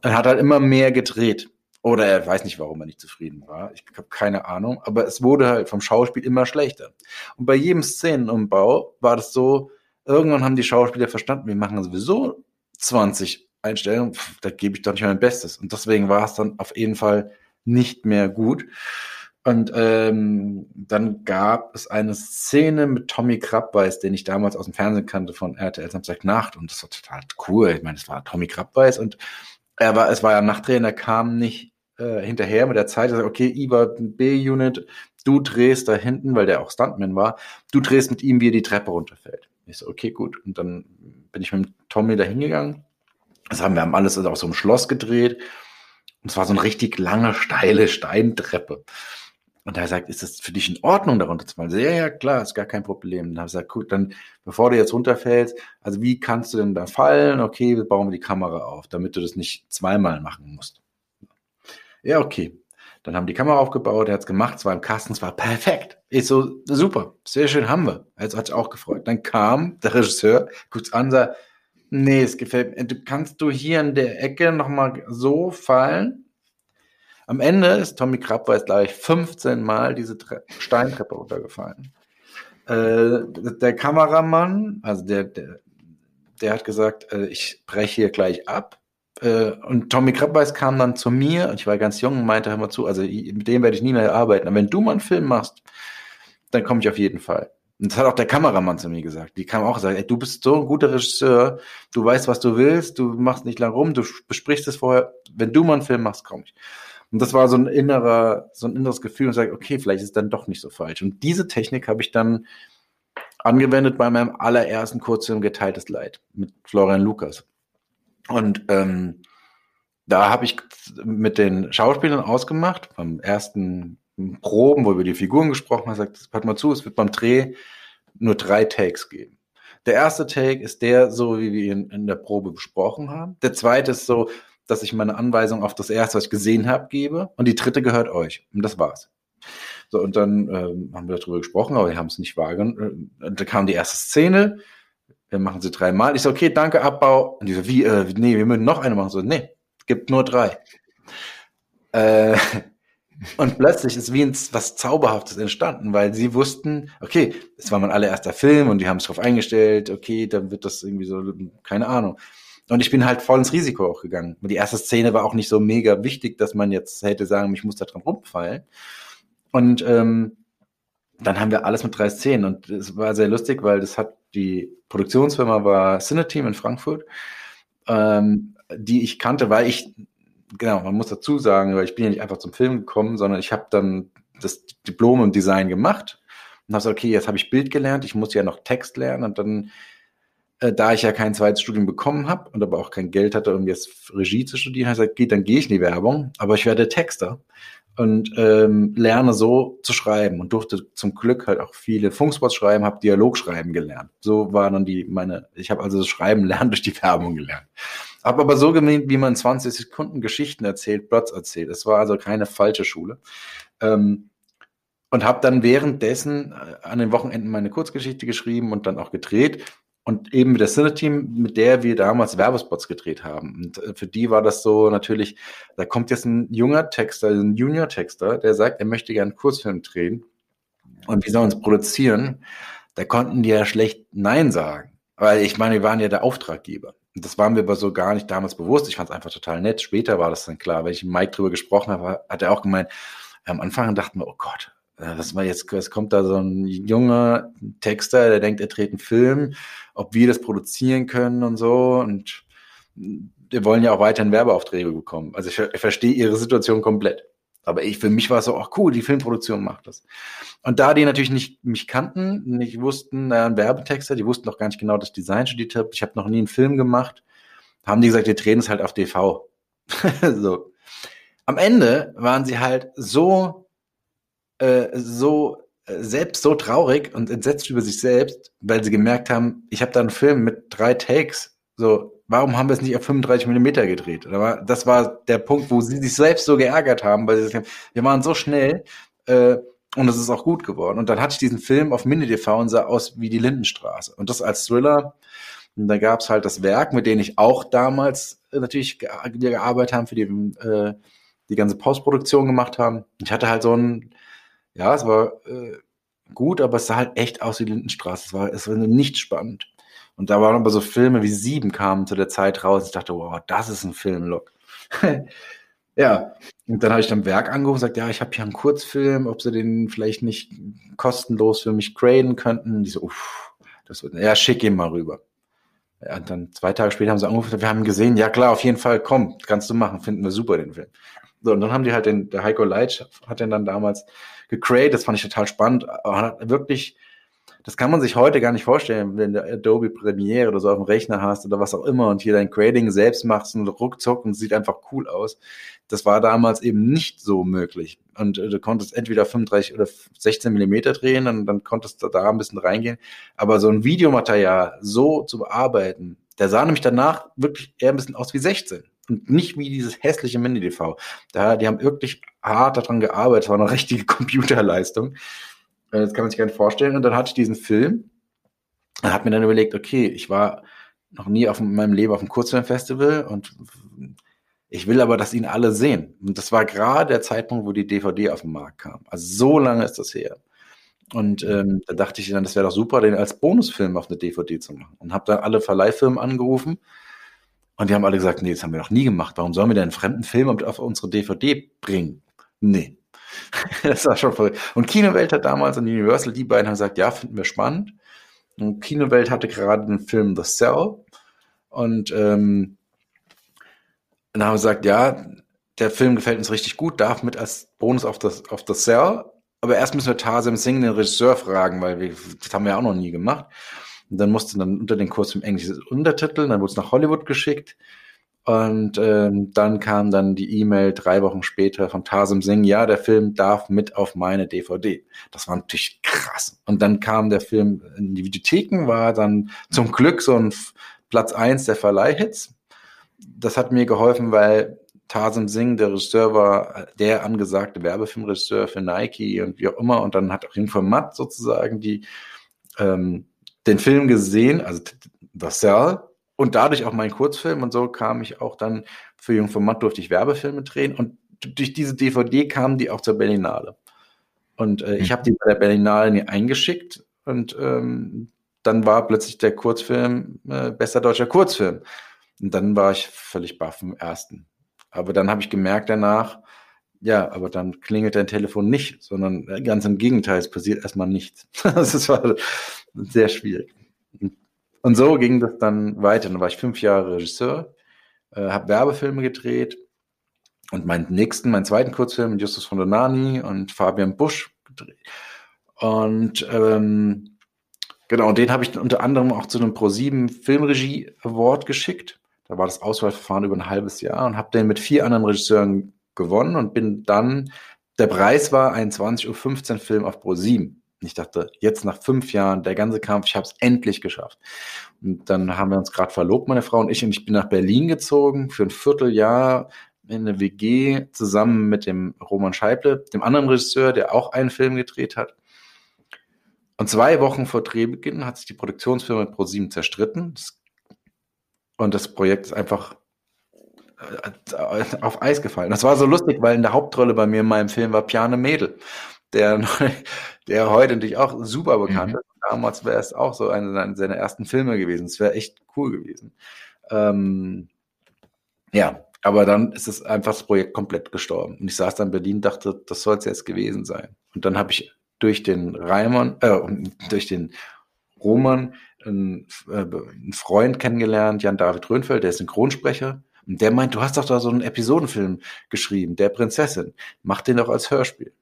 Er hat halt immer mehr gedreht. Oder er weiß nicht, warum er nicht zufrieden war. Ich habe keine Ahnung. Aber es wurde halt vom Schauspiel immer schlechter. Und bei jedem Szenenumbau war das so, Irgendwann haben die Schauspieler verstanden, wir machen sowieso 20 Einstellungen, Pff, da gebe ich doch nicht mein Bestes. Und deswegen war es dann auf jeden Fall nicht mehr gut. Und ähm, dann gab es eine Szene mit Tommy Krabbeis, den ich damals aus dem Fernsehen kannte von RTL Samstagnacht. Und das war total cool. Ich meine, es war Tommy Krabbeis und er war, es war ja Nachtdrehen, er kam nicht äh, hinterher mit der Zeit. Er sagt, okay, Iva, B-Unit, du drehst da hinten, weil der auch Stuntman war, du drehst mit ihm, wie er die Treppe runterfällt. Ich so, okay, gut. Und dann bin ich mit Tommy da hingegangen. Das haben wir haben alles also auf so einem Schloss gedreht. Und es war so eine richtig lange, steile Steintreppe. Und er sagt, ist das für dich in Ordnung, darunter zu fallen? Ja, ja, klar, ist gar kein Problem. Dann habe ich gesagt, gut, dann, bevor du jetzt runterfällst, also wie kannst du denn da fallen? Okay, wir bauen die Kamera auf, damit du das nicht zweimal machen musst. Ja, okay. Dann haben die Kamera aufgebaut, er hat's gemacht, es war im Kasten, es war perfekt. Ich so, super, sehr schön haben wir. Also hat sich auch gefreut. Dann kam der Regisseur, guckt's an, sagt, nee, es gefällt mir. Du kannst du hier in der Ecke nochmal so fallen? Am Ende ist Tommy Krabweis, glaube ich, 15 Mal diese Tre Steintreppe runtergefallen. Äh, der Kameramann, also der, der, der hat gesagt, äh, ich breche hier gleich ab. Äh, und Tommy Krabweis kam dann zu mir, und ich war ganz jung und meinte, hör mal zu, also mit dem werde ich nie mehr arbeiten. Aber wenn du mal einen Film machst, dann komme ich auf jeden Fall. Und das hat auch der Kameramann zu mir gesagt. Die kam auch gesagt, ey, du bist so ein guter Regisseur, du weißt, was du willst, du machst nicht lang rum, du besprichst es vorher. Wenn du mal einen Film machst, komme ich. Und das war so ein innerer, so ein inneres Gefühl und sage, okay, vielleicht ist es dann doch nicht so falsch. Und diese Technik habe ich dann angewendet bei meinem allerersten Kurzfilm Geteiltes Leid mit Florian Lukas. Und ähm, da habe ich mit den Schauspielern ausgemacht, beim ersten Proben, wo wir die Figuren gesprochen haben, gesagt, hört mal zu, es wird beim Dreh nur drei Takes geben. Der erste Take ist der, so wie wir ihn in der Probe besprochen haben. Der zweite ist so, dass ich meine Anweisung auf das erste, was ich gesehen habe, gebe. Und die dritte gehört euch. Und das war's. So, und dann ähm, haben wir darüber gesprochen, aber wir haben es nicht wahrgenommen. Und da kam die erste Szene. Wir machen sie dreimal. Ich so, okay, danke, Abbau. Und die so, wie, äh, nee, wir müssen noch eine machen. So, nee, gibt nur drei. Äh, und plötzlich ist wie ein, was Zauberhaftes entstanden, weil sie wussten, okay, es war mein allererster Film und die haben sich darauf eingestellt, okay, dann wird das irgendwie so, keine Ahnung. Und ich bin halt voll ins Risiko auch gegangen. Die erste Szene war auch nicht so mega wichtig, dass man jetzt hätte sagen, ich muss da dran rumfallen. Und ähm, dann haben wir alles mit drei Szenen. Und es war sehr lustig, weil das hat die Produktionsfirma war Cineteam in Frankfurt, ähm, die ich kannte, weil ich genau, man muss dazu sagen, weil ich bin ja nicht einfach zum Film gekommen, sondern ich habe dann das Diplom im Design gemacht und habe gesagt, okay, jetzt habe ich Bild gelernt, ich muss ja noch Text lernen. Und dann äh, da ich ja kein zweites Studium bekommen habe und aber auch kein Geld hatte, um jetzt Regie zu studieren, habe ich gesagt, geht, dann gehe ich in die Werbung, aber ich werde Texter und ähm, lerne so zu schreiben und durfte zum Glück halt auch viele Funkspots schreiben, habe Dialogschreiben gelernt. So war dann die meine, ich habe also das Schreiben lernen durch die Werbung gelernt. Hab aber so gemeint, wie man 20 Sekunden Geschichten erzählt, Plots erzählt. Es war also keine falsche Schule. Ähm, und habe dann währenddessen äh, an den Wochenenden meine Kurzgeschichte geschrieben und dann auch gedreht und eben mit der Cine-Team, mit der wir damals Werbespots gedreht haben. Und äh, für die war das so natürlich, da kommt jetzt ein junger Texter, ein Junior-Texter, der sagt, er möchte gerne einen Kurzfilm drehen. Und wie soll uns produzieren? Da konnten die ja schlecht Nein sagen. Weil ich meine, wir waren ja der Auftraggeber. Und das waren wir aber so gar nicht damals bewusst. Ich fand es einfach total nett. Später war das dann klar. Wenn ich mit Mike drüber gesprochen habe, hat er auch gemeint, am Anfang dachten wir, oh Gott, was war jetzt, es kommt da so ein junger Texter, der denkt, er dreht einen Film, ob wir das produzieren können und so. Und wir wollen ja auch weiterhin Werbeaufträge bekommen. Also ich, ich verstehe ihre Situation komplett. Aber ich, für mich war es so, ach cool, die Filmproduktion macht das. Und da die natürlich nicht mich kannten, nicht wussten, naja, ein Werbetexter, die wussten noch gar nicht genau, dass ich Design studiert habe. Ich habe noch nie einen Film gemacht. Haben die gesagt, wir drehen es halt auf TV. so. Am Ende waren sie halt so äh, so äh, selbst so traurig und entsetzt über sich selbst, weil sie gemerkt haben, ich habe da einen Film mit drei Takes. So, warum haben wir es nicht auf 35 Millimeter gedreht? Das war der Punkt, wo sie sich selbst so geärgert haben, weil sie gesagt haben, wir waren so schnell äh, und es ist auch gut geworden. Und dann hatte ich diesen Film auf Mini-TV und sah aus wie die Lindenstraße. Und das als Thriller. Und da gab es halt das Werk, mit dem ich auch damals äh, natürlich gearbeitet haben, für die äh, die ganze Postproduktion gemacht haben. Ich hatte halt so ein ja, es war äh, gut, aber es sah halt echt aus wie Lindenstraße. Es war, es war nicht spannend. Und da waren aber so Filme wie Sieben kamen zu der Zeit raus. Ich dachte, wow, das ist ein Filmlook. Ja, und dann habe ich dann Werk angerufen und gesagt, ja, ich habe hier einen Kurzfilm, ob sie den vielleicht nicht kostenlos für mich graden könnten. Die so, uff, das wird, ja, schick ihn mal rüber. Ja, und dann zwei Tage später haben sie angerufen, wir haben gesehen, ja klar, auf jeden Fall, komm, kannst du machen, finden wir super den Film. So, und dann haben die halt den, der Heiko Leitsch hat den dann damals gecreated, das fand ich total spannend, wirklich das kann man sich heute gar nicht vorstellen, wenn du Adobe Premiere oder so auf dem Rechner hast oder was auch immer und hier dein Grading selbst machst und ruckzuck und sieht einfach cool aus. Das war damals eben nicht so möglich. Und äh, du konntest entweder 35 oder 16 Millimeter drehen und dann konntest du da ein bisschen reingehen. Aber so ein Videomaterial so zu bearbeiten, der sah nämlich danach wirklich eher ein bisschen aus wie 16 und nicht wie dieses hässliche Mini-DV. Da, die haben wirklich hart daran gearbeitet, war eine richtige Computerleistung. Äh, das kann man sich gar nicht vorstellen. Und dann hatte ich diesen Film und habe mir dann überlegt, okay, ich war noch nie auf in meinem Leben auf einem Kurzfilmfestival und ich will aber, dass ihn alle sehen. Und das war gerade der Zeitpunkt, wo die DVD auf den Markt kam. Also so lange ist das her. Und ähm, da dachte ich dann, das wäre doch super, den als Bonusfilm auf eine DVD zu machen. Und habe dann alle Verleihfirmen angerufen und die haben alle gesagt, nee, das haben wir noch nie gemacht. Warum sollen wir denn einen fremden Film auf unsere DVD bringen? Nee. das war schon verrückt. Und Kinowelt hat damals und Universal, die beiden haben gesagt, ja, finden wir spannend. Und Kinowelt hatte gerade den Film The Cell. Und ähm, dann haben wir gesagt, ja, der Film gefällt uns richtig gut, darf mit als Bonus auf das, auf The Cell. Aber erst müssen wir Tarsem Singh, den Regisseur, fragen, weil wir, das haben wir ja auch noch nie gemacht. Und dann musste dann unter den Kurs im englisches Untertitel, dann wurde es nach Hollywood geschickt. Und ähm, dann kam dann die E-Mail drei Wochen später von Tasim Singh, ja, der Film darf mit auf meine DVD. Das war natürlich krass. Und dann kam der Film in die Videotheken, war dann zum Glück so ein Platz eins der Verleihhits. Das hat mir geholfen, weil Tasim Singh, der Regisseur, war der angesagte Werbefilmregisseur für Nike und wie auch immer. Und dann hat auch Info Matt sozusagen die ähm, den Film gesehen, also The Cell, und dadurch auch mein Kurzfilm und so kam ich auch dann für Jungformat durfte ich Werbefilme drehen und durch diese DVD kamen die auch zur Berlinale. Und äh, ich mhm. habe die bei der Berlinale eingeschickt und ähm, dann war plötzlich der Kurzfilm äh, bester deutscher Kurzfilm. Und dann war ich völlig baff im ersten. Aber dann habe ich gemerkt danach, ja, aber dann klingelt dein Telefon nicht, sondern äh, ganz im Gegenteil, es passiert erstmal nichts. das war sehr schwierig. Und so ging das dann weiter. Dann war ich fünf Jahre Regisseur, äh, habe Werbefilme gedreht und meinen nächsten, meinen zweiten Kurzfilm mit Justus von Donani und Fabian Busch gedreht. Und ähm, genau, und den habe ich unter anderem auch zu einem Pro7 Filmregie Award geschickt. Da war das Auswahlverfahren über ein halbes Jahr und habe den mit vier anderen Regisseuren gewonnen und bin dann, der Preis war ein 20.15 Uhr Film auf Pro7. Und ich dachte, jetzt nach fünf Jahren, der ganze Kampf, ich habe es endlich geschafft. Und dann haben wir uns gerade verlobt, meine Frau und ich, und ich bin nach Berlin gezogen für ein Vierteljahr in eine WG zusammen mit dem Roman Scheible, dem anderen Regisseur, der auch einen Film gedreht hat. Und zwei Wochen vor Drehbeginn hat sich die Produktionsfirma ProSieben zerstritten. Und das Projekt ist einfach äh, auf Eis gefallen. Das war so lustig, weil in der Hauptrolle bei mir in meinem Film war Piane Mädel der, der heute natürlich auch super bekannt mhm. ist. Damals wäre es auch so einer seiner ersten Filme gewesen. Es wäre echt cool gewesen. Ähm, ja, aber dann ist es einfach das Projekt komplett gestorben. Und ich saß dann in Berlin, dachte, das soll es jetzt gewesen sein. Und dann habe ich durch den Reimann, äh, durch den Roman einen, äh, einen Freund kennengelernt, Jan David Röhnfeld, der ist Synchronsprecher. Und der meint, du hast doch da so einen Episodenfilm geschrieben, der Prinzessin. Mach den doch als Hörspiel.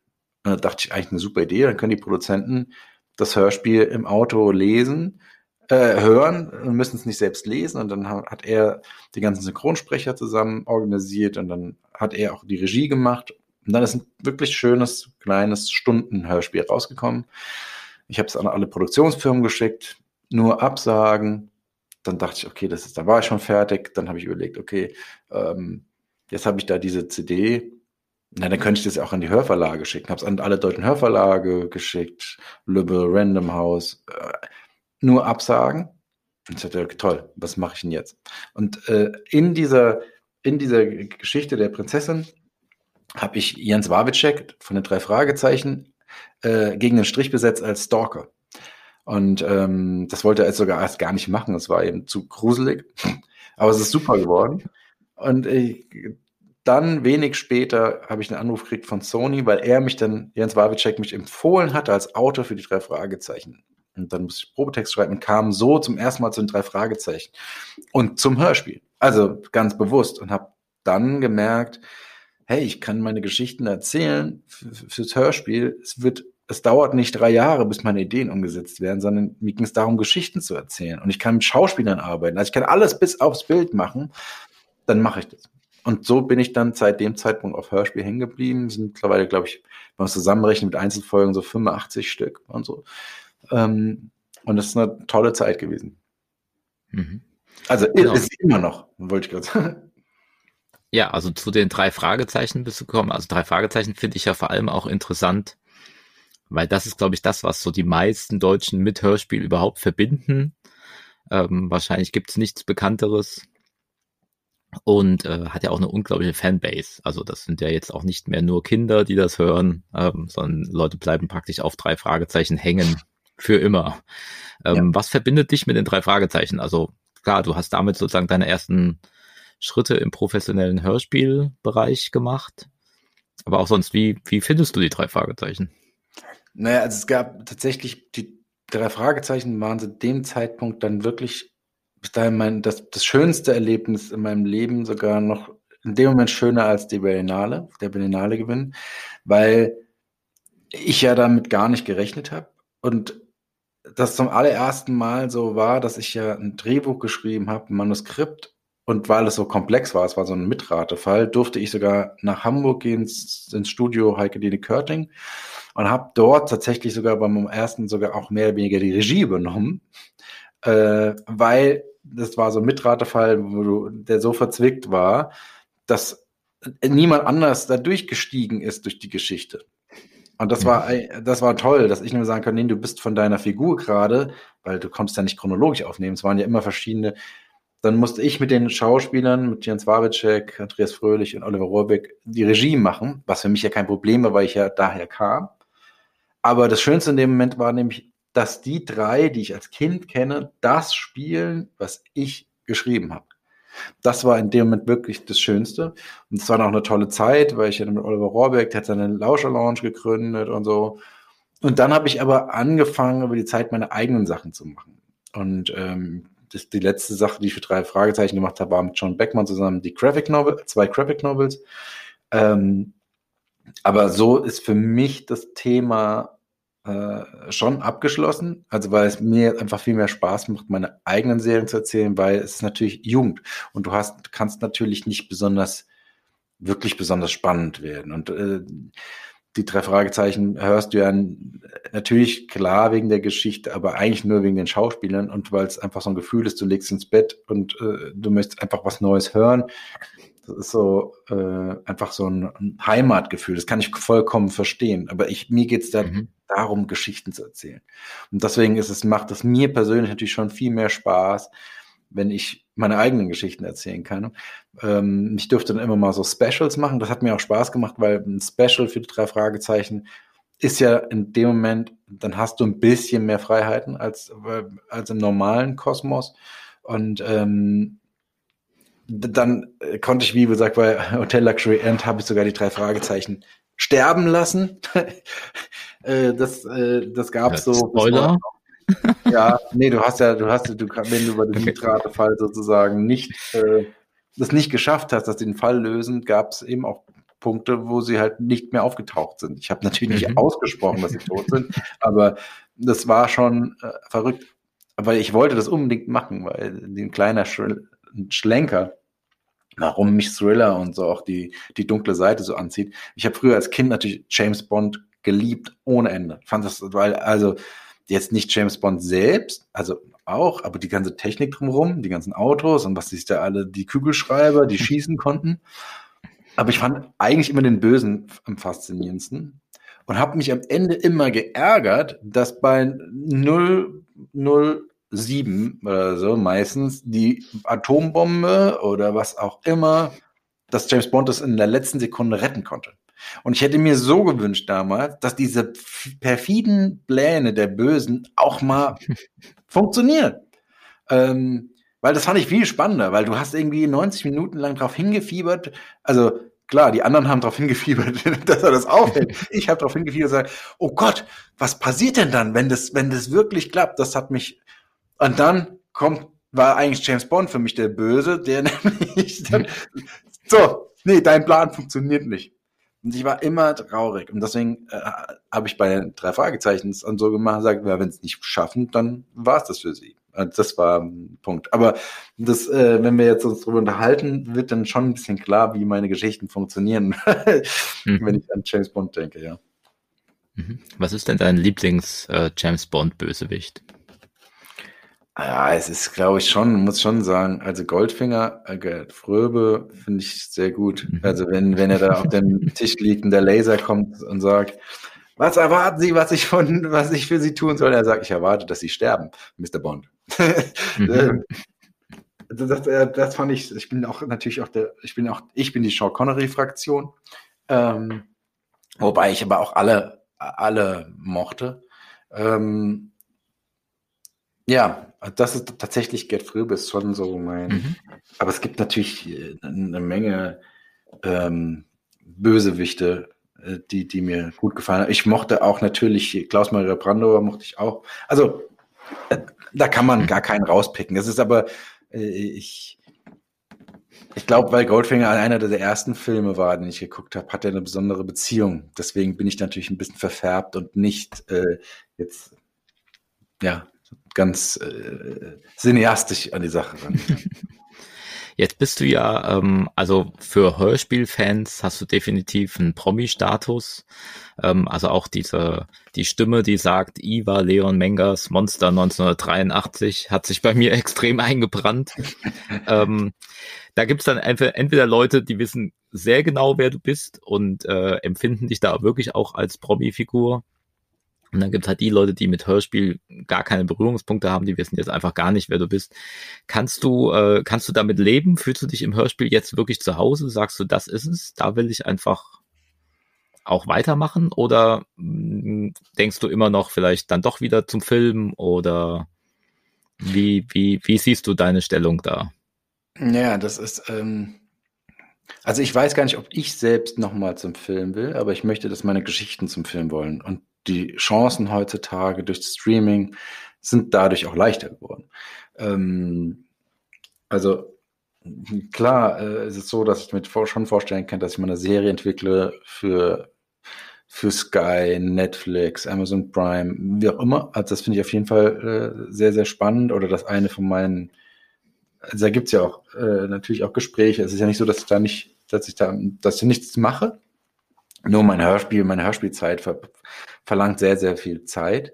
Und da dachte ich eigentlich eine super Idee, dann können die Produzenten das Hörspiel im Auto lesen, äh, hören und müssen es nicht selbst lesen. Und dann hat er die ganzen Synchronsprecher zusammen organisiert und dann hat er auch die Regie gemacht. Und dann ist ein wirklich schönes, kleines Stundenhörspiel rausgekommen. Ich habe es an alle Produktionsfirmen geschickt, nur Absagen. Dann dachte ich, okay, das ist, da war ich schon fertig. Dann habe ich überlegt, okay, ähm, jetzt habe ich da diese CD na, dann könnte ich das auch an die Hörverlage schicken. Habe es an alle deutschen Hörverlage geschickt, Lübbe, Random House, äh, nur Absagen. Und ich dachte, toll, was mache ich denn jetzt? Und äh, in dieser in dieser Geschichte der Prinzessin habe ich Jens Wawitschek von den drei Fragezeichen äh, gegen den Strich besetzt als Stalker. Und ähm, das wollte er jetzt sogar erst gar nicht machen. Das war eben zu gruselig. Aber es ist super geworden. Und ich, dann wenig später habe ich einen Anruf gekriegt von Sony, weil er mich dann, Jens Wawitschek, mich empfohlen hatte als Autor für die drei Fragezeichen. Und dann musste ich Probetext schreiben und kam so zum ersten Mal zu den drei Fragezeichen und zum Hörspiel. Also ganz bewusst und habe dann gemerkt, hey, ich kann meine Geschichten erzählen fürs Hörspiel. Es wird, es dauert nicht drei Jahre, bis meine Ideen umgesetzt werden, sondern mir ging es darum, Geschichten zu erzählen. Und ich kann mit Schauspielern arbeiten. Also ich kann alles bis aufs Bild machen. Dann mache ich das. Und so bin ich dann seit dem Zeitpunkt auf Hörspiel hängen geblieben. Sind mittlerweile, glaube ich, wenn man es zusammenrechnet mit Einzelfolgen, so 85 Stück und so. Ähm, und das ist eine tolle Zeit gewesen. Mhm. Also genau. ist immer noch, wollte ich gerade sagen. Ja, also zu den drei Fragezeichen bist du gekommen. Also drei Fragezeichen finde ich ja vor allem auch interessant, weil das ist, glaube ich, das, was so die meisten Deutschen mit Hörspiel überhaupt verbinden. Ähm, wahrscheinlich gibt es nichts Bekannteres und äh, hat ja auch eine unglaubliche Fanbase. Also das sind ja jetzt auch nicht mehr nur Kinder, die das hören, ähm, sondern Leute bleiben praktisch auf drei Fragezeichen hängen für immer. Ähm, ja. Was verbindet dich mit den drei Fragezeichen? Also klar, du hast damit sozusagen deine ersten Schritte im professionellen Hörspielbereich gemacht. Aber auch sonst, wie, wie findest du die drei Fragezeichen? Naja, also es gab tatsächlich, die drei Fragezeichen waren zu dem Zeitpunkt dann wirklich bis dahin mein, das, das schönste Erlebnis in meinem Leben, sogar noch in dem Moment schöner als die Berlinale, der Berlinale Gewinn, weil ich ja damit gar nicht gerechnet habe. Und das zum allerersten Mal so war, dass ich ja ein Drehbuch geschrieben habe, ein Manuskript. Und weil es so komplex war, es war so ein Mitratefall, durfte ich sogar nach Hamburg gehen ins, ins Studio Heike Dine Körting und habe dort tatsächlich sogar beim ersten sogar auch mehr oder weniger die Regie übernommen, äh, weil das war so ein Mitratefall, wo du, der so verzwickt war, dass niemand anders da durchgestiegen ist durch die Geschichte. Und das war, das war toll, dass ich nur sagen kann, nee, du bist von deiner Figur gerade, weil du kommst ja nicht chronologisch aufnehmen. Es waren ja immer verschiedene dann musste ich mit den Schauspielern, mit Jens Wawitschek, Andreas Fröhlich und Oliver Rohrbeck die Regie machen, was für mich ja kein Problem war, weil ich ja daher kam. Aber das Schönste in dem Moment war nämlich, dass die drei, die ich als Kind kenne, das spielen, was ich geschrieben habe. Das war in dem Moment wirklich das Schönste. Und es war noch eine tolle Zeit, weil ich ja mit Oliver Rohrbeck, der hat seine Lauscher Lounge gegründet und so. Und dann habe ich aber angefangen, über die Zeit meine eigenen Sachen zu machen. Und ähm, das, die letzte Sache, die ich für drei Fragezeichen gemacht habe, war mit John Beckmann zusammen die Graphic Novel, zwei Graphic Novels. Ähm, aber so ist für mich das Thema äh, schon abgeschlossen. Also weil es mir einfach viel mehr Spaß macht, meine eigenen Serien zu erzählen, weil es ist natürlich Jugend und du hast, kannst natürlich nicht besonders, wirklich besonders spannend werden. Und äh, die drei Fragezeichen hörst du ja natürlich klar wegen der Geschichte, aber eigentlich nur wegen den Schauspielern und weil es einfach so ein Gefühl ist, du legst ins Bett und äh, du möchtest einfach was Neues hören. Das ist so äh, einfach so ein Heimatgefühl. Das kann ich vollkommen verstehen. Aber ich, mir geht's da mhm. Darum, Geschichten zu erzählen. Und deswegen ist es, macht es mir persönlich natürlich schon viel mehr Spaß, wenn ich meine eigenen Geschichten erzählen kann. Ähm, ich durfte dann immer mal so Specials machen. Das hat mir auch Spaß gemacht, weil ein Special für die drei Fragezeichen ist ja in dem Moment, dann hast du ein bisschen mehr Freiheiten als, als im normalen Kosmos. Und ähm, dann konnte ich, wie gesagt, bei Hotel Luxury End habe ich sogar die drei Fragezeichen sterben lassen. äh, das, äh, das gab es so. Spoiler ja, nee, du hast ja, du hast, du wenn du über den Nitratefall sozusagen nicht äh, das nicht geschafft hast, dass sie den Fall lösen, gab es eben auch Punkte, wo sie halt nicht mehr aufgetaucht sind. Ich habe natürlich mhm. nicht ausgesprochen, dass sie tot sind, aber das war schon äh, verrückt. Weil ich wollte das unbedingt machen, weil den kleiner Schlenker, warum mich Thriller und so auch die, die dunkle Seite so anzieht. Ich habe früher als Kind natürlich James Bond geliebt ohne Ende. Fand das, weil, also jetzt nicht James Bond selbst, also auch, aber die ganze Technik drumherum, die ganzen Autos und was sich da alle, die Kügelschreiber, die schießen konnten. Aber ich fand eigentlich immer den Bösen am faszinierendsten und habe mich am Ende immer geärgert, dass bei 007 oder so meistens die Atombombe oder was auch immer, dass James Bond das in der letzten Sekunde retten konnte. Und ich hätte mir so gewünscht damals, dass diese perfiden Pläne der Bösen auch mal funktionieren. Ähm, weil das fand ich viel spannender, weil du hast irgendwie 90 Minuten lang drauf hingefiebert. Also klar, die anderen haben darauf hingefiebert, dass er das aufhält. Ich habe darauf hingefiebert und gesagt, oh Gott, was passiert denn dann, wenn das, wenn das wirklich klappt? Das hat mich. Und dann kommt, war eigentlich James Bond für mich der Böse, der nämlich dann, so, nee, dein Plan funktioniert nicht. Und ich war immer traurig. Und deswegen äh, habe ich bei drei Fragezeichen und so gemacht, gesagt, ja, wenn es nicht schaffen, dann war es das für sie. Also das war ein Punkt. Aber das, äh, wenn wir jetzt uns darüber unterhalten, wird dann schon ein bisschen klar, wie meine Geschichten funktionieren, mhm. wenn ich an James Bond denke, ja. Mhm. Was ist denn dein Lieblings-James äh, Bond-Bösewicht? Ja, es ist, glaube ich, schon, muss schon sagen, also Goldfinger, äh, Fröbe finde ich sehr gut. Mhm. Also wenn, wenn er da auf dem Tisch liegt und der Laser kommt und sagt, was erwarten Sie, was ich von, was ich für Sie tun soll? Er sagt, ich erwarte, dass Sie sterben, Mr. Bond. Mhm. das, das, das, fand ich, ich bin auch natürlich auch der, ich bin auch, ich bin die Sean Connery-Fraktion. Ähm, wobei ich aber auch alle, alle mochte. Ähm, ja, das ist tatsächlich Get Fröbe ist schon so mein. Mhm. Aber es gibt natürlich äh, eine Menge ähm, Bösewichte, äh, die, die mir gut gefallen haben. Ich mochte auch natürlich Klaus Maria Brandauer mochte ich auch. Also äh, da kann man gar keinen rauspicken. Das ist aber ich ich glaube, weil Goldfinger einer der ersten Filme war, den ich geguckt habe, hat er eine besondere Beziehung. Deswegen bin ich natürlich ein bisschen verfärbt und nicht äh, jetzt ja ganz äh, cineastisch an die Sache ran. Jetzt bist du ja, ähm, also für Hörspielfans hast du definitiv einen Promi-Status. Ähm, also auch diese, die Stimme, die sagt, Iva Leon Mengers Monster 1983, hat sich bei mir extrem eingebrannt. ähm, da gibt's dann entweder Leute, die wissen sehr genau, wer du bist und äh, empfinden dich da wirklich auch als Promi-Figur. Und dann gibt es halt die Leute, die mit Hörspiel gar keine Berührungspunkte haben, die wissen jetzt einfach gar nicht, wer du bist. Kannst du, äh, kannst du damit leben? Fühlst du dich im Hörspiel jetzt wirklich zu Hause? Sagst du, das ist es? Da will ich einfach auch weitermachen? Oder mh, mm, denkst du immer noch vielleicht dann doch wieder zum Film? Oder wie, wie, wie siehst du deine Stellung da? Ja, das ist, ähm, also ich weiß gar nicht, ob ich selbst nochmal zum Film will, aber ich möchte, dass meine Geschichten zum Film wollen. Und die Chancen heutzutage durch Streaming sind dadurch auch leichter geworden. Ähm, also klar äh, ist es so, dass ich mir schon vorstellen kann, dass ich mal eine Serie entwickle für für Sky, Netflix, Amazon Prime, wie auch immer. Also das finde ich auf jeden Fall äh, sehr, sehr spannend. Oder das eine von meinen, also da gibt's ja auch äh, natürlich auch Gespräche. Es ist ja nicht so, dass ich da nicht, dass ich da, dass ich nichts mache. Nur mein Hörspiel, meine Hörspielzeit ver verlangt sehr, sehr viel Zeit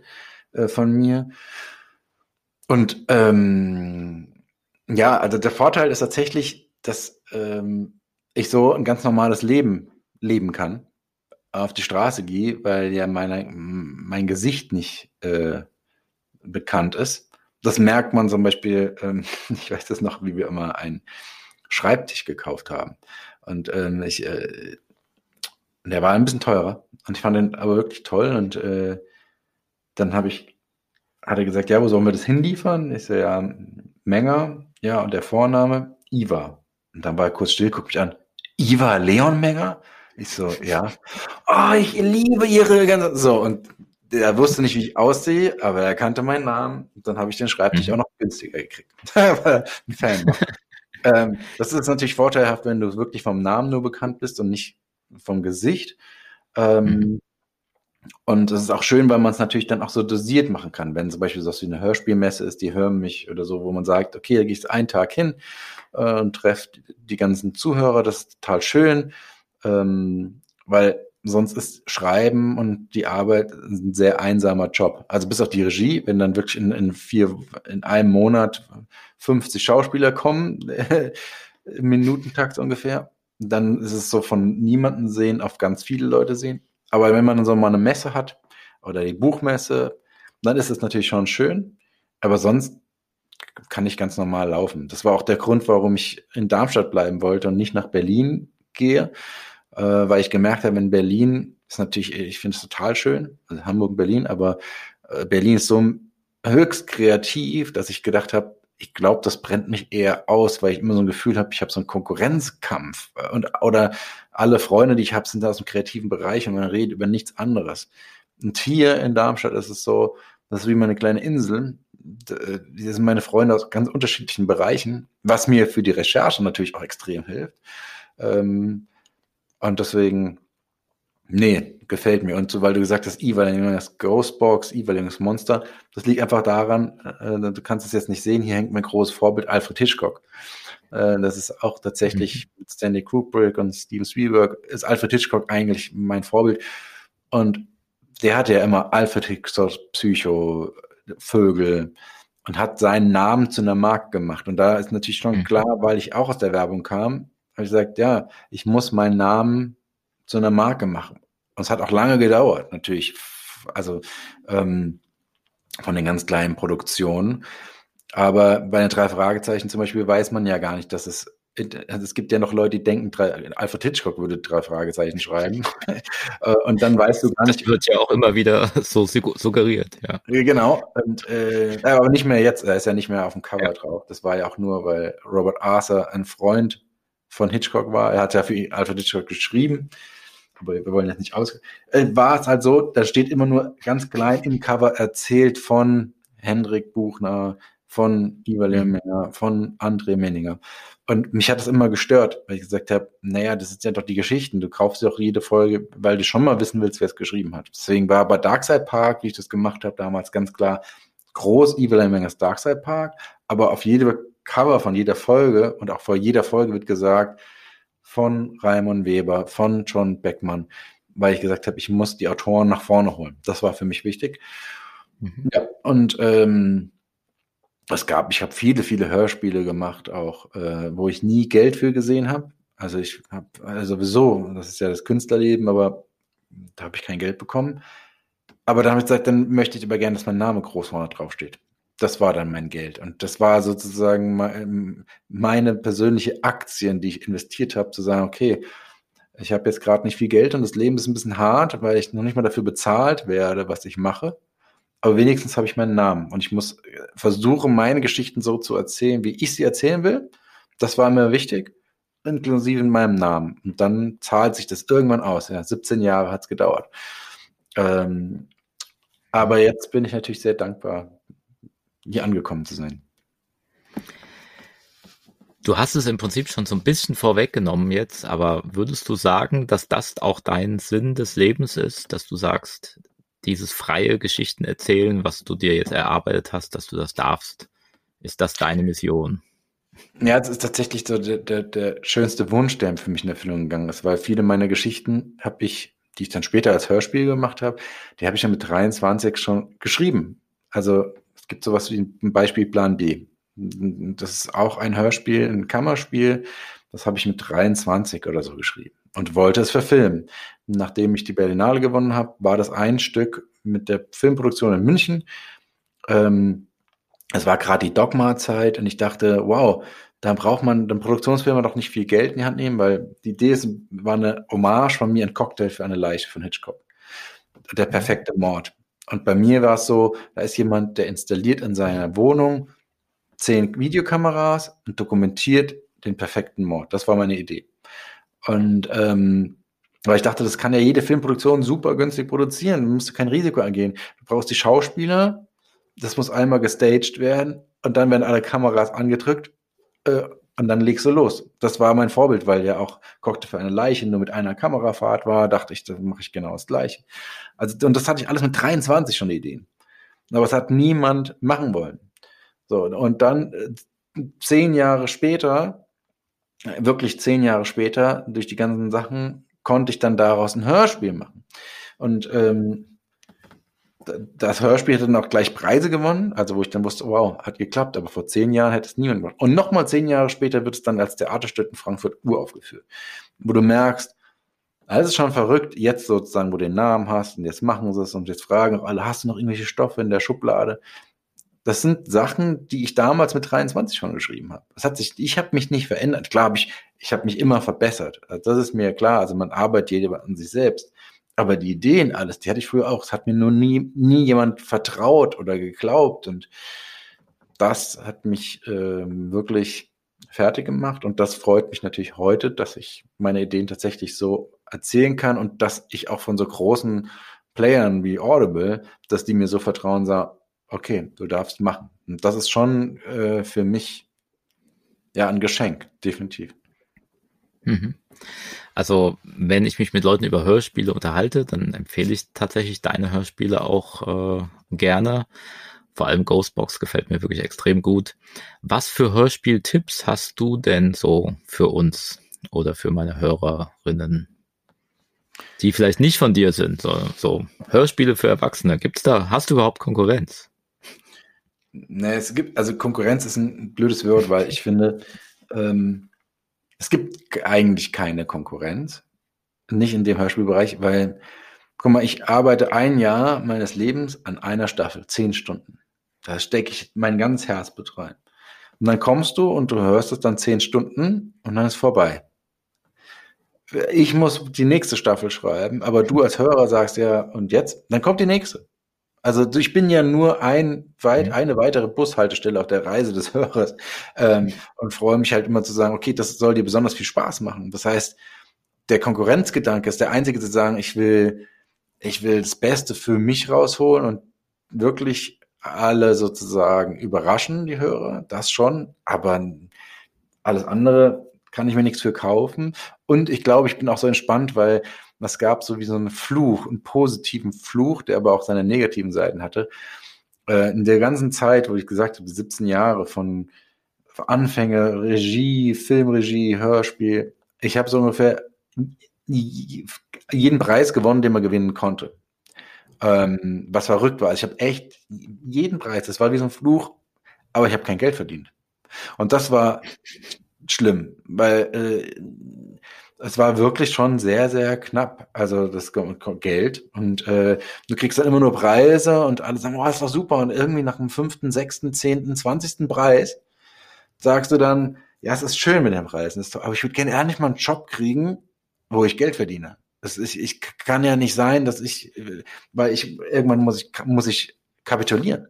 äh, von mir. Und ähm, ja, also der Vorteil ist tatsächlich, dass ähm, ich so ein ganz normales Leben leben kann, auf die Straße gehe, weil ja meine, mein Gesicht nicht äh, bekannt ist. Das merkt man zum Beispiel, ähm, ich weiß das noch, wie wir immer einen Schreibtisch gekauft haben. Und ähm, ich, äh, der war ein bisschen teurer. Und ich fand den aber wirklich toll. Und äh, dann habe ich, hat er gesagt, ja, wo sollen wir das hinliefern? Ich so, ja, Menger, ja, und der Vorname, Iva. Und dann war er kurz still, guckt mich an. Iva Leon Menger? Ich so, ja. Oh, ich liebe ihre ganze. So, und er wusste nicht, wie ich aussehe, aber er kannte meinen Namen. Und dann habe ich den Schreibtisch mhm. auch noch günstiger gekriegt. weil ein Fan ähm, das ist natürlich vorteilhaft, wenn du wirklich vom Namen nur bekannt bist und nicht vom Gesicht. Ähm, mhm. Und es ist auch schön, weil man es natürlich dann auch so dosiert machen kann. Wenn zum Beispiel so wie eine Hörspielmesse ist, die hören mich oder so, wo man sagt, okay, da gehe ich einen Tag hin äh, und treffe die ganzen Zuhörer, das ist total schön, ähm, weil sonst ist Schreiben und die Arbeit ein sehr einsamer Job. Also bis auf die Regie, wenn dann wirklich in, in vier, in einem Monat 50 Schauspieler kommen, Minutentakt ungefähr, dann ist es so von niemanden sehen auf ganz viele Leute sehen. Aber wenn man so mal eine Messe hat oder die Buchmesse, dann ist es natürlich schon schön. Aber sonst kann ich ganz normal laufen. Das war auch der Grund, warum ich in Darmstadt bleiben wollte und nicht nach Berlin gehe, äh, weil ich gemerkt habe, in Berlin ist natürlich, ich finde es total schön, also Hamburg, Berlin, aber äh, Berlin ist so höchst kreativ, dass ich gedacht habe, ich glaube, das brennt mich eher aus, weil ich immer so ein Gefühl habe, ich habe so einen Konkurrenzkampf und oder alle Freunde, die ich habe, sind da aus dem kreativen Bereich und man redet über nichts anderes. Und hier in Darmstadt ist es so, das ist wie meine kleine Insel. Äh, die sind meine Freunde aus ganz unterschiedlichen Bereichen, was mir für die Recherche natürlich auch extrem hilft. Ähm, und deswegen, nee, gefällt mir. Und so, weil du gesagt hast, E-Valuing das Ghostbox, E-Valuing das Monster, das liegt einfach daran, äh, du kannst es jetzt nicht sehen, hier hängt mein großes Vorbild Alfred Hitchcock. Äh, das ist auch tatsächlich mhm. mit Stanley Kubrick und Steven Spielberg, ist Alfred Hitchcock eigentlich mein Vorbild. Und der hatte ja immer Alfred Hitchcocks Psycho, Vögel und hat seinen Namen zu einer Marke gemacht. Und da ist natürlich schon mhm. klar, weil ich auch aus der Werbung kam, habe ich gesagt, ja, ich muss meinen Namen zu einer Marke machen. Und es hat auch lange gedauert, natürlich. Also ähm, von den ganz kleinen Produktionen. Aber bei den drei Fragezeichen zum Beispiel weiß man ja gar nicht, dass es also es gibt ja noch Leute, die denken, drei, Alfred Hitchcock würde drei Fragezeichen schreiben. Äh, und dann weißt du gar nicht. Das wird ja auch immer wieder so suggeriert, ja. Genau. Und, äh, aber nicht mehr jetzt, er ist ja nicht mehr auf dem Cover ja. drauf. Das war ja auch nur, weil Robert Arthur ein Freund von Hitchcock war. Er hat ja für Alfred Hitchcock geschrieben. Aber wir wollen jetzt nicht aus. Äh, war es halt so, da steht immer nur ganz klein im Cover erzählt von Hendrik Buchner, von Ivar Lemmer, von André Menninger. Und mich hat das immer gestört, weil ich gesagt habe, naja, das ist ja doch die Geschichten. Du kaufst ja auch jede Folge, weil du schon mal wissen willst, wer es geschrieben hat. Deswegen war bei Darkside Park, wie ich das gemacht habe, damals ganz klar groß Evil Mengers Darkside Park, aber auf jede Cover von jeder Folge und auch vor jeder Folge wird gesagt von Raimon Weber, von John Beckmann, weil ich gesagt habe, ich muss die Autoren nach vorne holen. Das war für mich wichtig. Mhm. Ja, und ähm, es gab, ich habe viele, viele Hörspiele gemacht, auch äh, wo ich nie Geld für gesehen habe. Also ich habe also sowieso, das ist ja das Künstlerleben, aber da habe ich kein Geld bekommen. Aber da habe ich gesagt, dann möchte ich aber gerne, dass mein Name groß vorne draufsteht. Das war dann mein Geld. Und das war sozusagen meine persönliche Aktien, die ich investiert habe, zu sagen, okay, ich habe jetzt gerade nicht viel Geld und das Leben ist ein bisschen hart, weil ich noch nicht mal dafür bezahlt werde, was ich mache aber wenigstens habe ich meinen Namen und ich muss äh, versuchen, meine Geschichten so zu erzählen, wie ich sie erzählen will. Das war mir wichtig, inklusive in meinem Namen. Und dann zahlt sich das irgendwann aus. Ja, 17 Jahre hat es gedauert. Ähm, aber jetzt bin ich natürlich sehr dankbar, hier angekommen zu sein. Du hast es im Prinzip schon so ein bisschen vorweggenommen jetzt, aber würdest du sagen, dass das auch dein Sinn des Lebens ist, dass du sagst, dieses freie Geschichten erzählen, was du dir jetzt erarbeitet hast, dass du das darfst? Ist das deine Mission? Ja, es ist tatsächlich so der, der, der schönste Wunsch, der für mich in Erfüllung gegangen ist, weil viele meiner Geschichten habe ich, die ich dann später als Hörspiel gemacht habe, die habe ich ja mit 23 schon geschrieben. Also es gibt sowas wie ein Beispiel Plan B. Das ist auch ein Hörspiel, ein Kammerspiel. Das habe ich mit 23 oder so geschrieben und wollte es verfilmen. Nachdem ich die Berlinale gewonnen habe, war das ein Stück mit der Filmproduktion in München. Ähm, es war gerade die Dogma-Zeit und ich dachte, wow, da braucht man dann Produktionsfirma doch nicht viel Geld in die Hand nehmen, weil die Idee ist, war eine Hommage von mir, ein Cocktail für eine Leiche von Hitchcock. Der perfekte Mord. Und bei mir war es so, da ist jemand, der installiert in seiner Wohnung zehn Videokameras und dokumentiert den perfekten Mord. Das war meine Idee. Und ähm, weil ich dachte, das kann ja jede Filmproduktion super günstig produzieren. Du musst kein Risiko eingehen. Du brauchst die Schauspieler, das muss einmal gestaged werden und dann werden alle Kameras angedrückt äh, und dann legst du los. Das war mein Vorbild, weil ja auch Cocktail für eine Leiche nur mit einer Kamerafahrt war, dachte ich, das mache ich genau das Gleiche. Also, und das hatte ich alles mit 23 schon Ideen. Aber es hat niemand machen wollen. So, und dann äh, zehn Jahre später wirklich zehn Jahre später, durch die ganzen Sachen, konnte ich dann daraus ein Hörspiel machen. Und ähm, das Hörspiel hat dann auch gleich Preise gewonnen, also wo ich dann wusste, wow, hat geklappt, aber vor zehn Jahren hätte es niemand gemacht. Und nochmal zehn Jahre später wird es dann als Theaterstück in Frankfurt uraufgeführt, wo du merkst, alles ist schon verrückt, jetzt sozusagen, wo du den Namen hast und jetzt machen sie es und jetzt fragen alle, hast du noch irgendwelche Stoffe in der Schublade? Das sind Sachen, die ich damals mit 23 schon geschrieben habe. Das hat sich, ich habe mich nicht verändert. Klar, hab ich, ich habe mich immer verbessert. Also das ist mir klar. Also man arbeitet jeder an sich selbst. Aber die Ideen, alles, die hatte ich früher auch. Es hat mir nur nie, nie jemand vertraut oder geglaubt. Und das hat mich äh, wirklich fertig gemacht und das freut mich natürlich heute, dass ich meine Ideen tatsächlich so erzählen kann und dass ich auch von so großen Playern wie Audible, dass die mir so vertrauen, sagen, okay, du darfst machen. Und das ist schon äh, für mich ja ein Geschenk, definitiv. Mhm. Also, wenn ich mich mit Leuten über Hörspiele unterhalte, dann empfehle ich tatsächlich deine Hörspiele auch äh, gerne. Vor allem Ghostbox gefällt mir wirklich extrem gut. Was für Hörspieltipps hast du denn so für uns oder für meine Hörerinnen, die vielleicht nicht von dir sind? So, so Hörspiele für Erwachsene. Gibt's da, hast du überhaupt Konkurrenz? Nee, es gibt, also Konkurrenz ist ein blödes Wort, weil ich finde, ähm, es gibt eigentlich keine Konkurrenz. Nicht in dem Hörspielbereich, weil, guck mal, ich arbeite ein Jahr meines Lebens an einer Staffel, zehn Stunden. Da stecke ich mein ganzes Herzblut rein. Und dann kommst du und du hörst es dann zehn Stunden und dann ist vorbei. Ich muss die nächste Staffel schreiben, aber du als Hörer sagst ja, und jetzt? Dann kommt die nächste. Also ich bin ja nur ein, weit, mhm. eine weitere Bushaltestelle auf der Reise des Hörers ähm, und freue mich halt immer zu sagen, okay, das soll dir besonders viel Spaß machen. Das heißt, der Konkurrenzgedanke ist der einzige zu sagen, ich will, ich will das Beste für mich rausholen und wirklich alle sozusagen überraschen, die Hörer, das schon, aber alles andere kann ich mir nichts für kaufen. Und ich glaube, ich bin auch so entspannt, weil es gab so wie so einen Fluch, einen positiven Fluch, der aber auch seine negativen Seiten hatte. Äh, in der ganzen Zeit, wo ich gesagt habe, 17 Jahre von Anfänge, Regie, Filmregie, Hörspiel, ich habe so ungefähr jeden Preis gewonnen, den man gewinnen konnte ähm, was verrückt war. Also ich habe echt jeden Preis, das war wie so ein Fluch, aber ich habe kein Geld verdient. Und das war schlimm, weil äh, es war wirklich schon sehr, sehr knapp, also das Geld. Und äh, du kriegst dann immer nur Preise und alle sagen, oh, das war super. Und irgendwie nach dem fünften, sechsten, zehnten, zwanzigsten Preis sagst du dann, ja, es ist schön mit den Preisen, aber ich würde gerne ehrlich mal einen Job kriegen, wo ich Geld verdiene. Das ist, ich kann ja nicht sein, dass ich, weil ich irgendwann muss ich muss ich kapitulieren.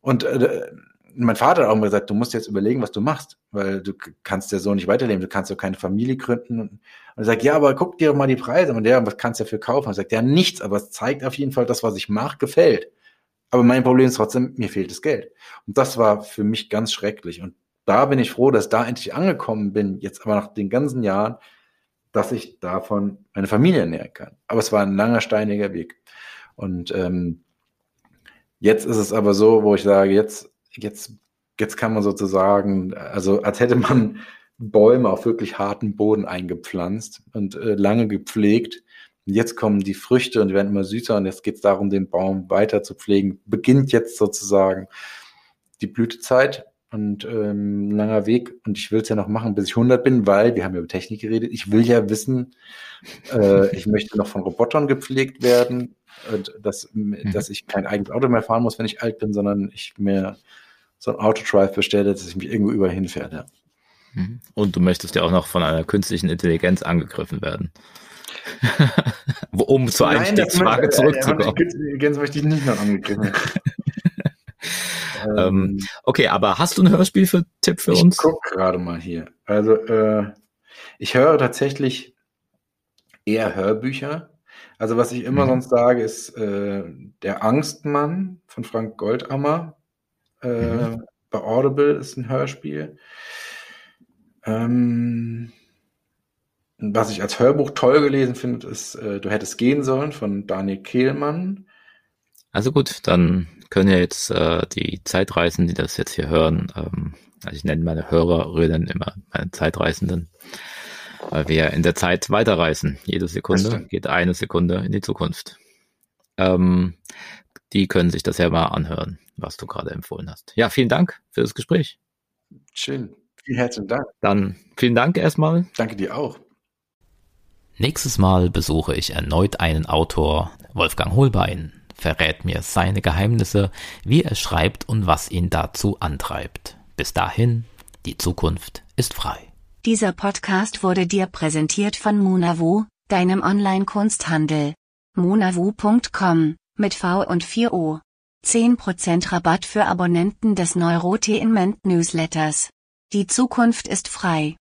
Und äh, mein Vater hat auch immer gesagt, du musst jetzt überlegen, was du machst, weil du kannst ja so nicht weiterleben, du kannst ja keine Familie gründen. Und er sagt, ja, aber guck dir mal die Preise und der, was kannst du dafür kaufen? Und er sagt, ja, nichts, aber es zeigt auf jeden Fall, das, was ich mache, gefällt. Aber mein Problem ist trotzdem, mir fehlt das Geld. Und das war für mich ganz schrecklich. Und da bin ich froh, dass da endlich angekommen bin, jetzt aber nach den ganzen Jahren, dass ich davon meine Familie ernähren kann. Aber es war ein langer, steiniger Weg. Und ähm, jetzt ist es aber so, wo ich sage, jetzt, jetzt, jetzt kann man sozusagen, also als hätte man Bäume auf wirklich harten Boden eingepflanzt und äh, lange gepflegt. Und jetzt kommen die Früchte und die werden immer süßer und jetzt geht es darum, den Baum weiter zu pflegen. Beginnt jetzt sozusagen die Blütezeit und ähm, langer Weg und ich will es ja noch machen, bis ich 100 bin, weil wir haben ja über Technik geredet. Ich will ja wissen, äh, ich möchte noch von Robotern gepflegt werden und dass, mhm. dass ich kein eigenes Auto mehr fahren muss, wenn ich alt bin, sondern ich mir so ein Autodrive bestelle, dass ich mich irgendwo überall hinfähre. Ja. Mhm. Und du möchtest ja auch noch von einer künstlichen Intelligenz angegriffen werden. um zur Einstiegsfrage zurückzukommen. Künstliche Intelligenz möchte ich nicht noch angegriffen. Ähm, okay, aber hast du ein Hörspiel für Tipp für ich uns? Ich guck gerade mal hier. Also äh, ich höre tatsächlich eher Hörbücher. Also was ich immer mhm. sonst sage, ist äh, der Angstmann von Frank Goldammer. Äh, mhm. Bei Audible ist ein Hörspiel. Ähm, was ich als Hörbuch toll gelesen finde, ist äh, Du hättest gehen sollen von Daniel Kehlmann. Also gut, dann können ja jetzt äh, die Zeitreisenden, die das jetzt hier hören, ähm, also ich nenne meine Hörerinnen immer meine Zeitreisenden, weil wir in der Zeit weiterreisen. Jede Sekunde geht eine Sekunde in die Zukunft. Ähm, die können sich das ja mal anhören, was du gerade empfohlen hast. Ja, vielen Dank für das Gespräch. Schön. Vielen herzlichen Dank. Dann vielen Dank erstmal. Danke dir auch. Nächstes Mal besuche ich erneut einen Autor, Wolfgang Holbein, verrät mir seine Geheimnisse, wie er schreibt und was ihn dazu antreibt. Bis dahin, die Zukunft ist frei. Dieser Podcast wurde dir präsentiert von Munavu, deinem Online-Kunsthandel. munavu.com mit V und 4 O. 10% Rabatt für Abonnenten des Neurotainment Newsletters. Die Zukunft ist frei.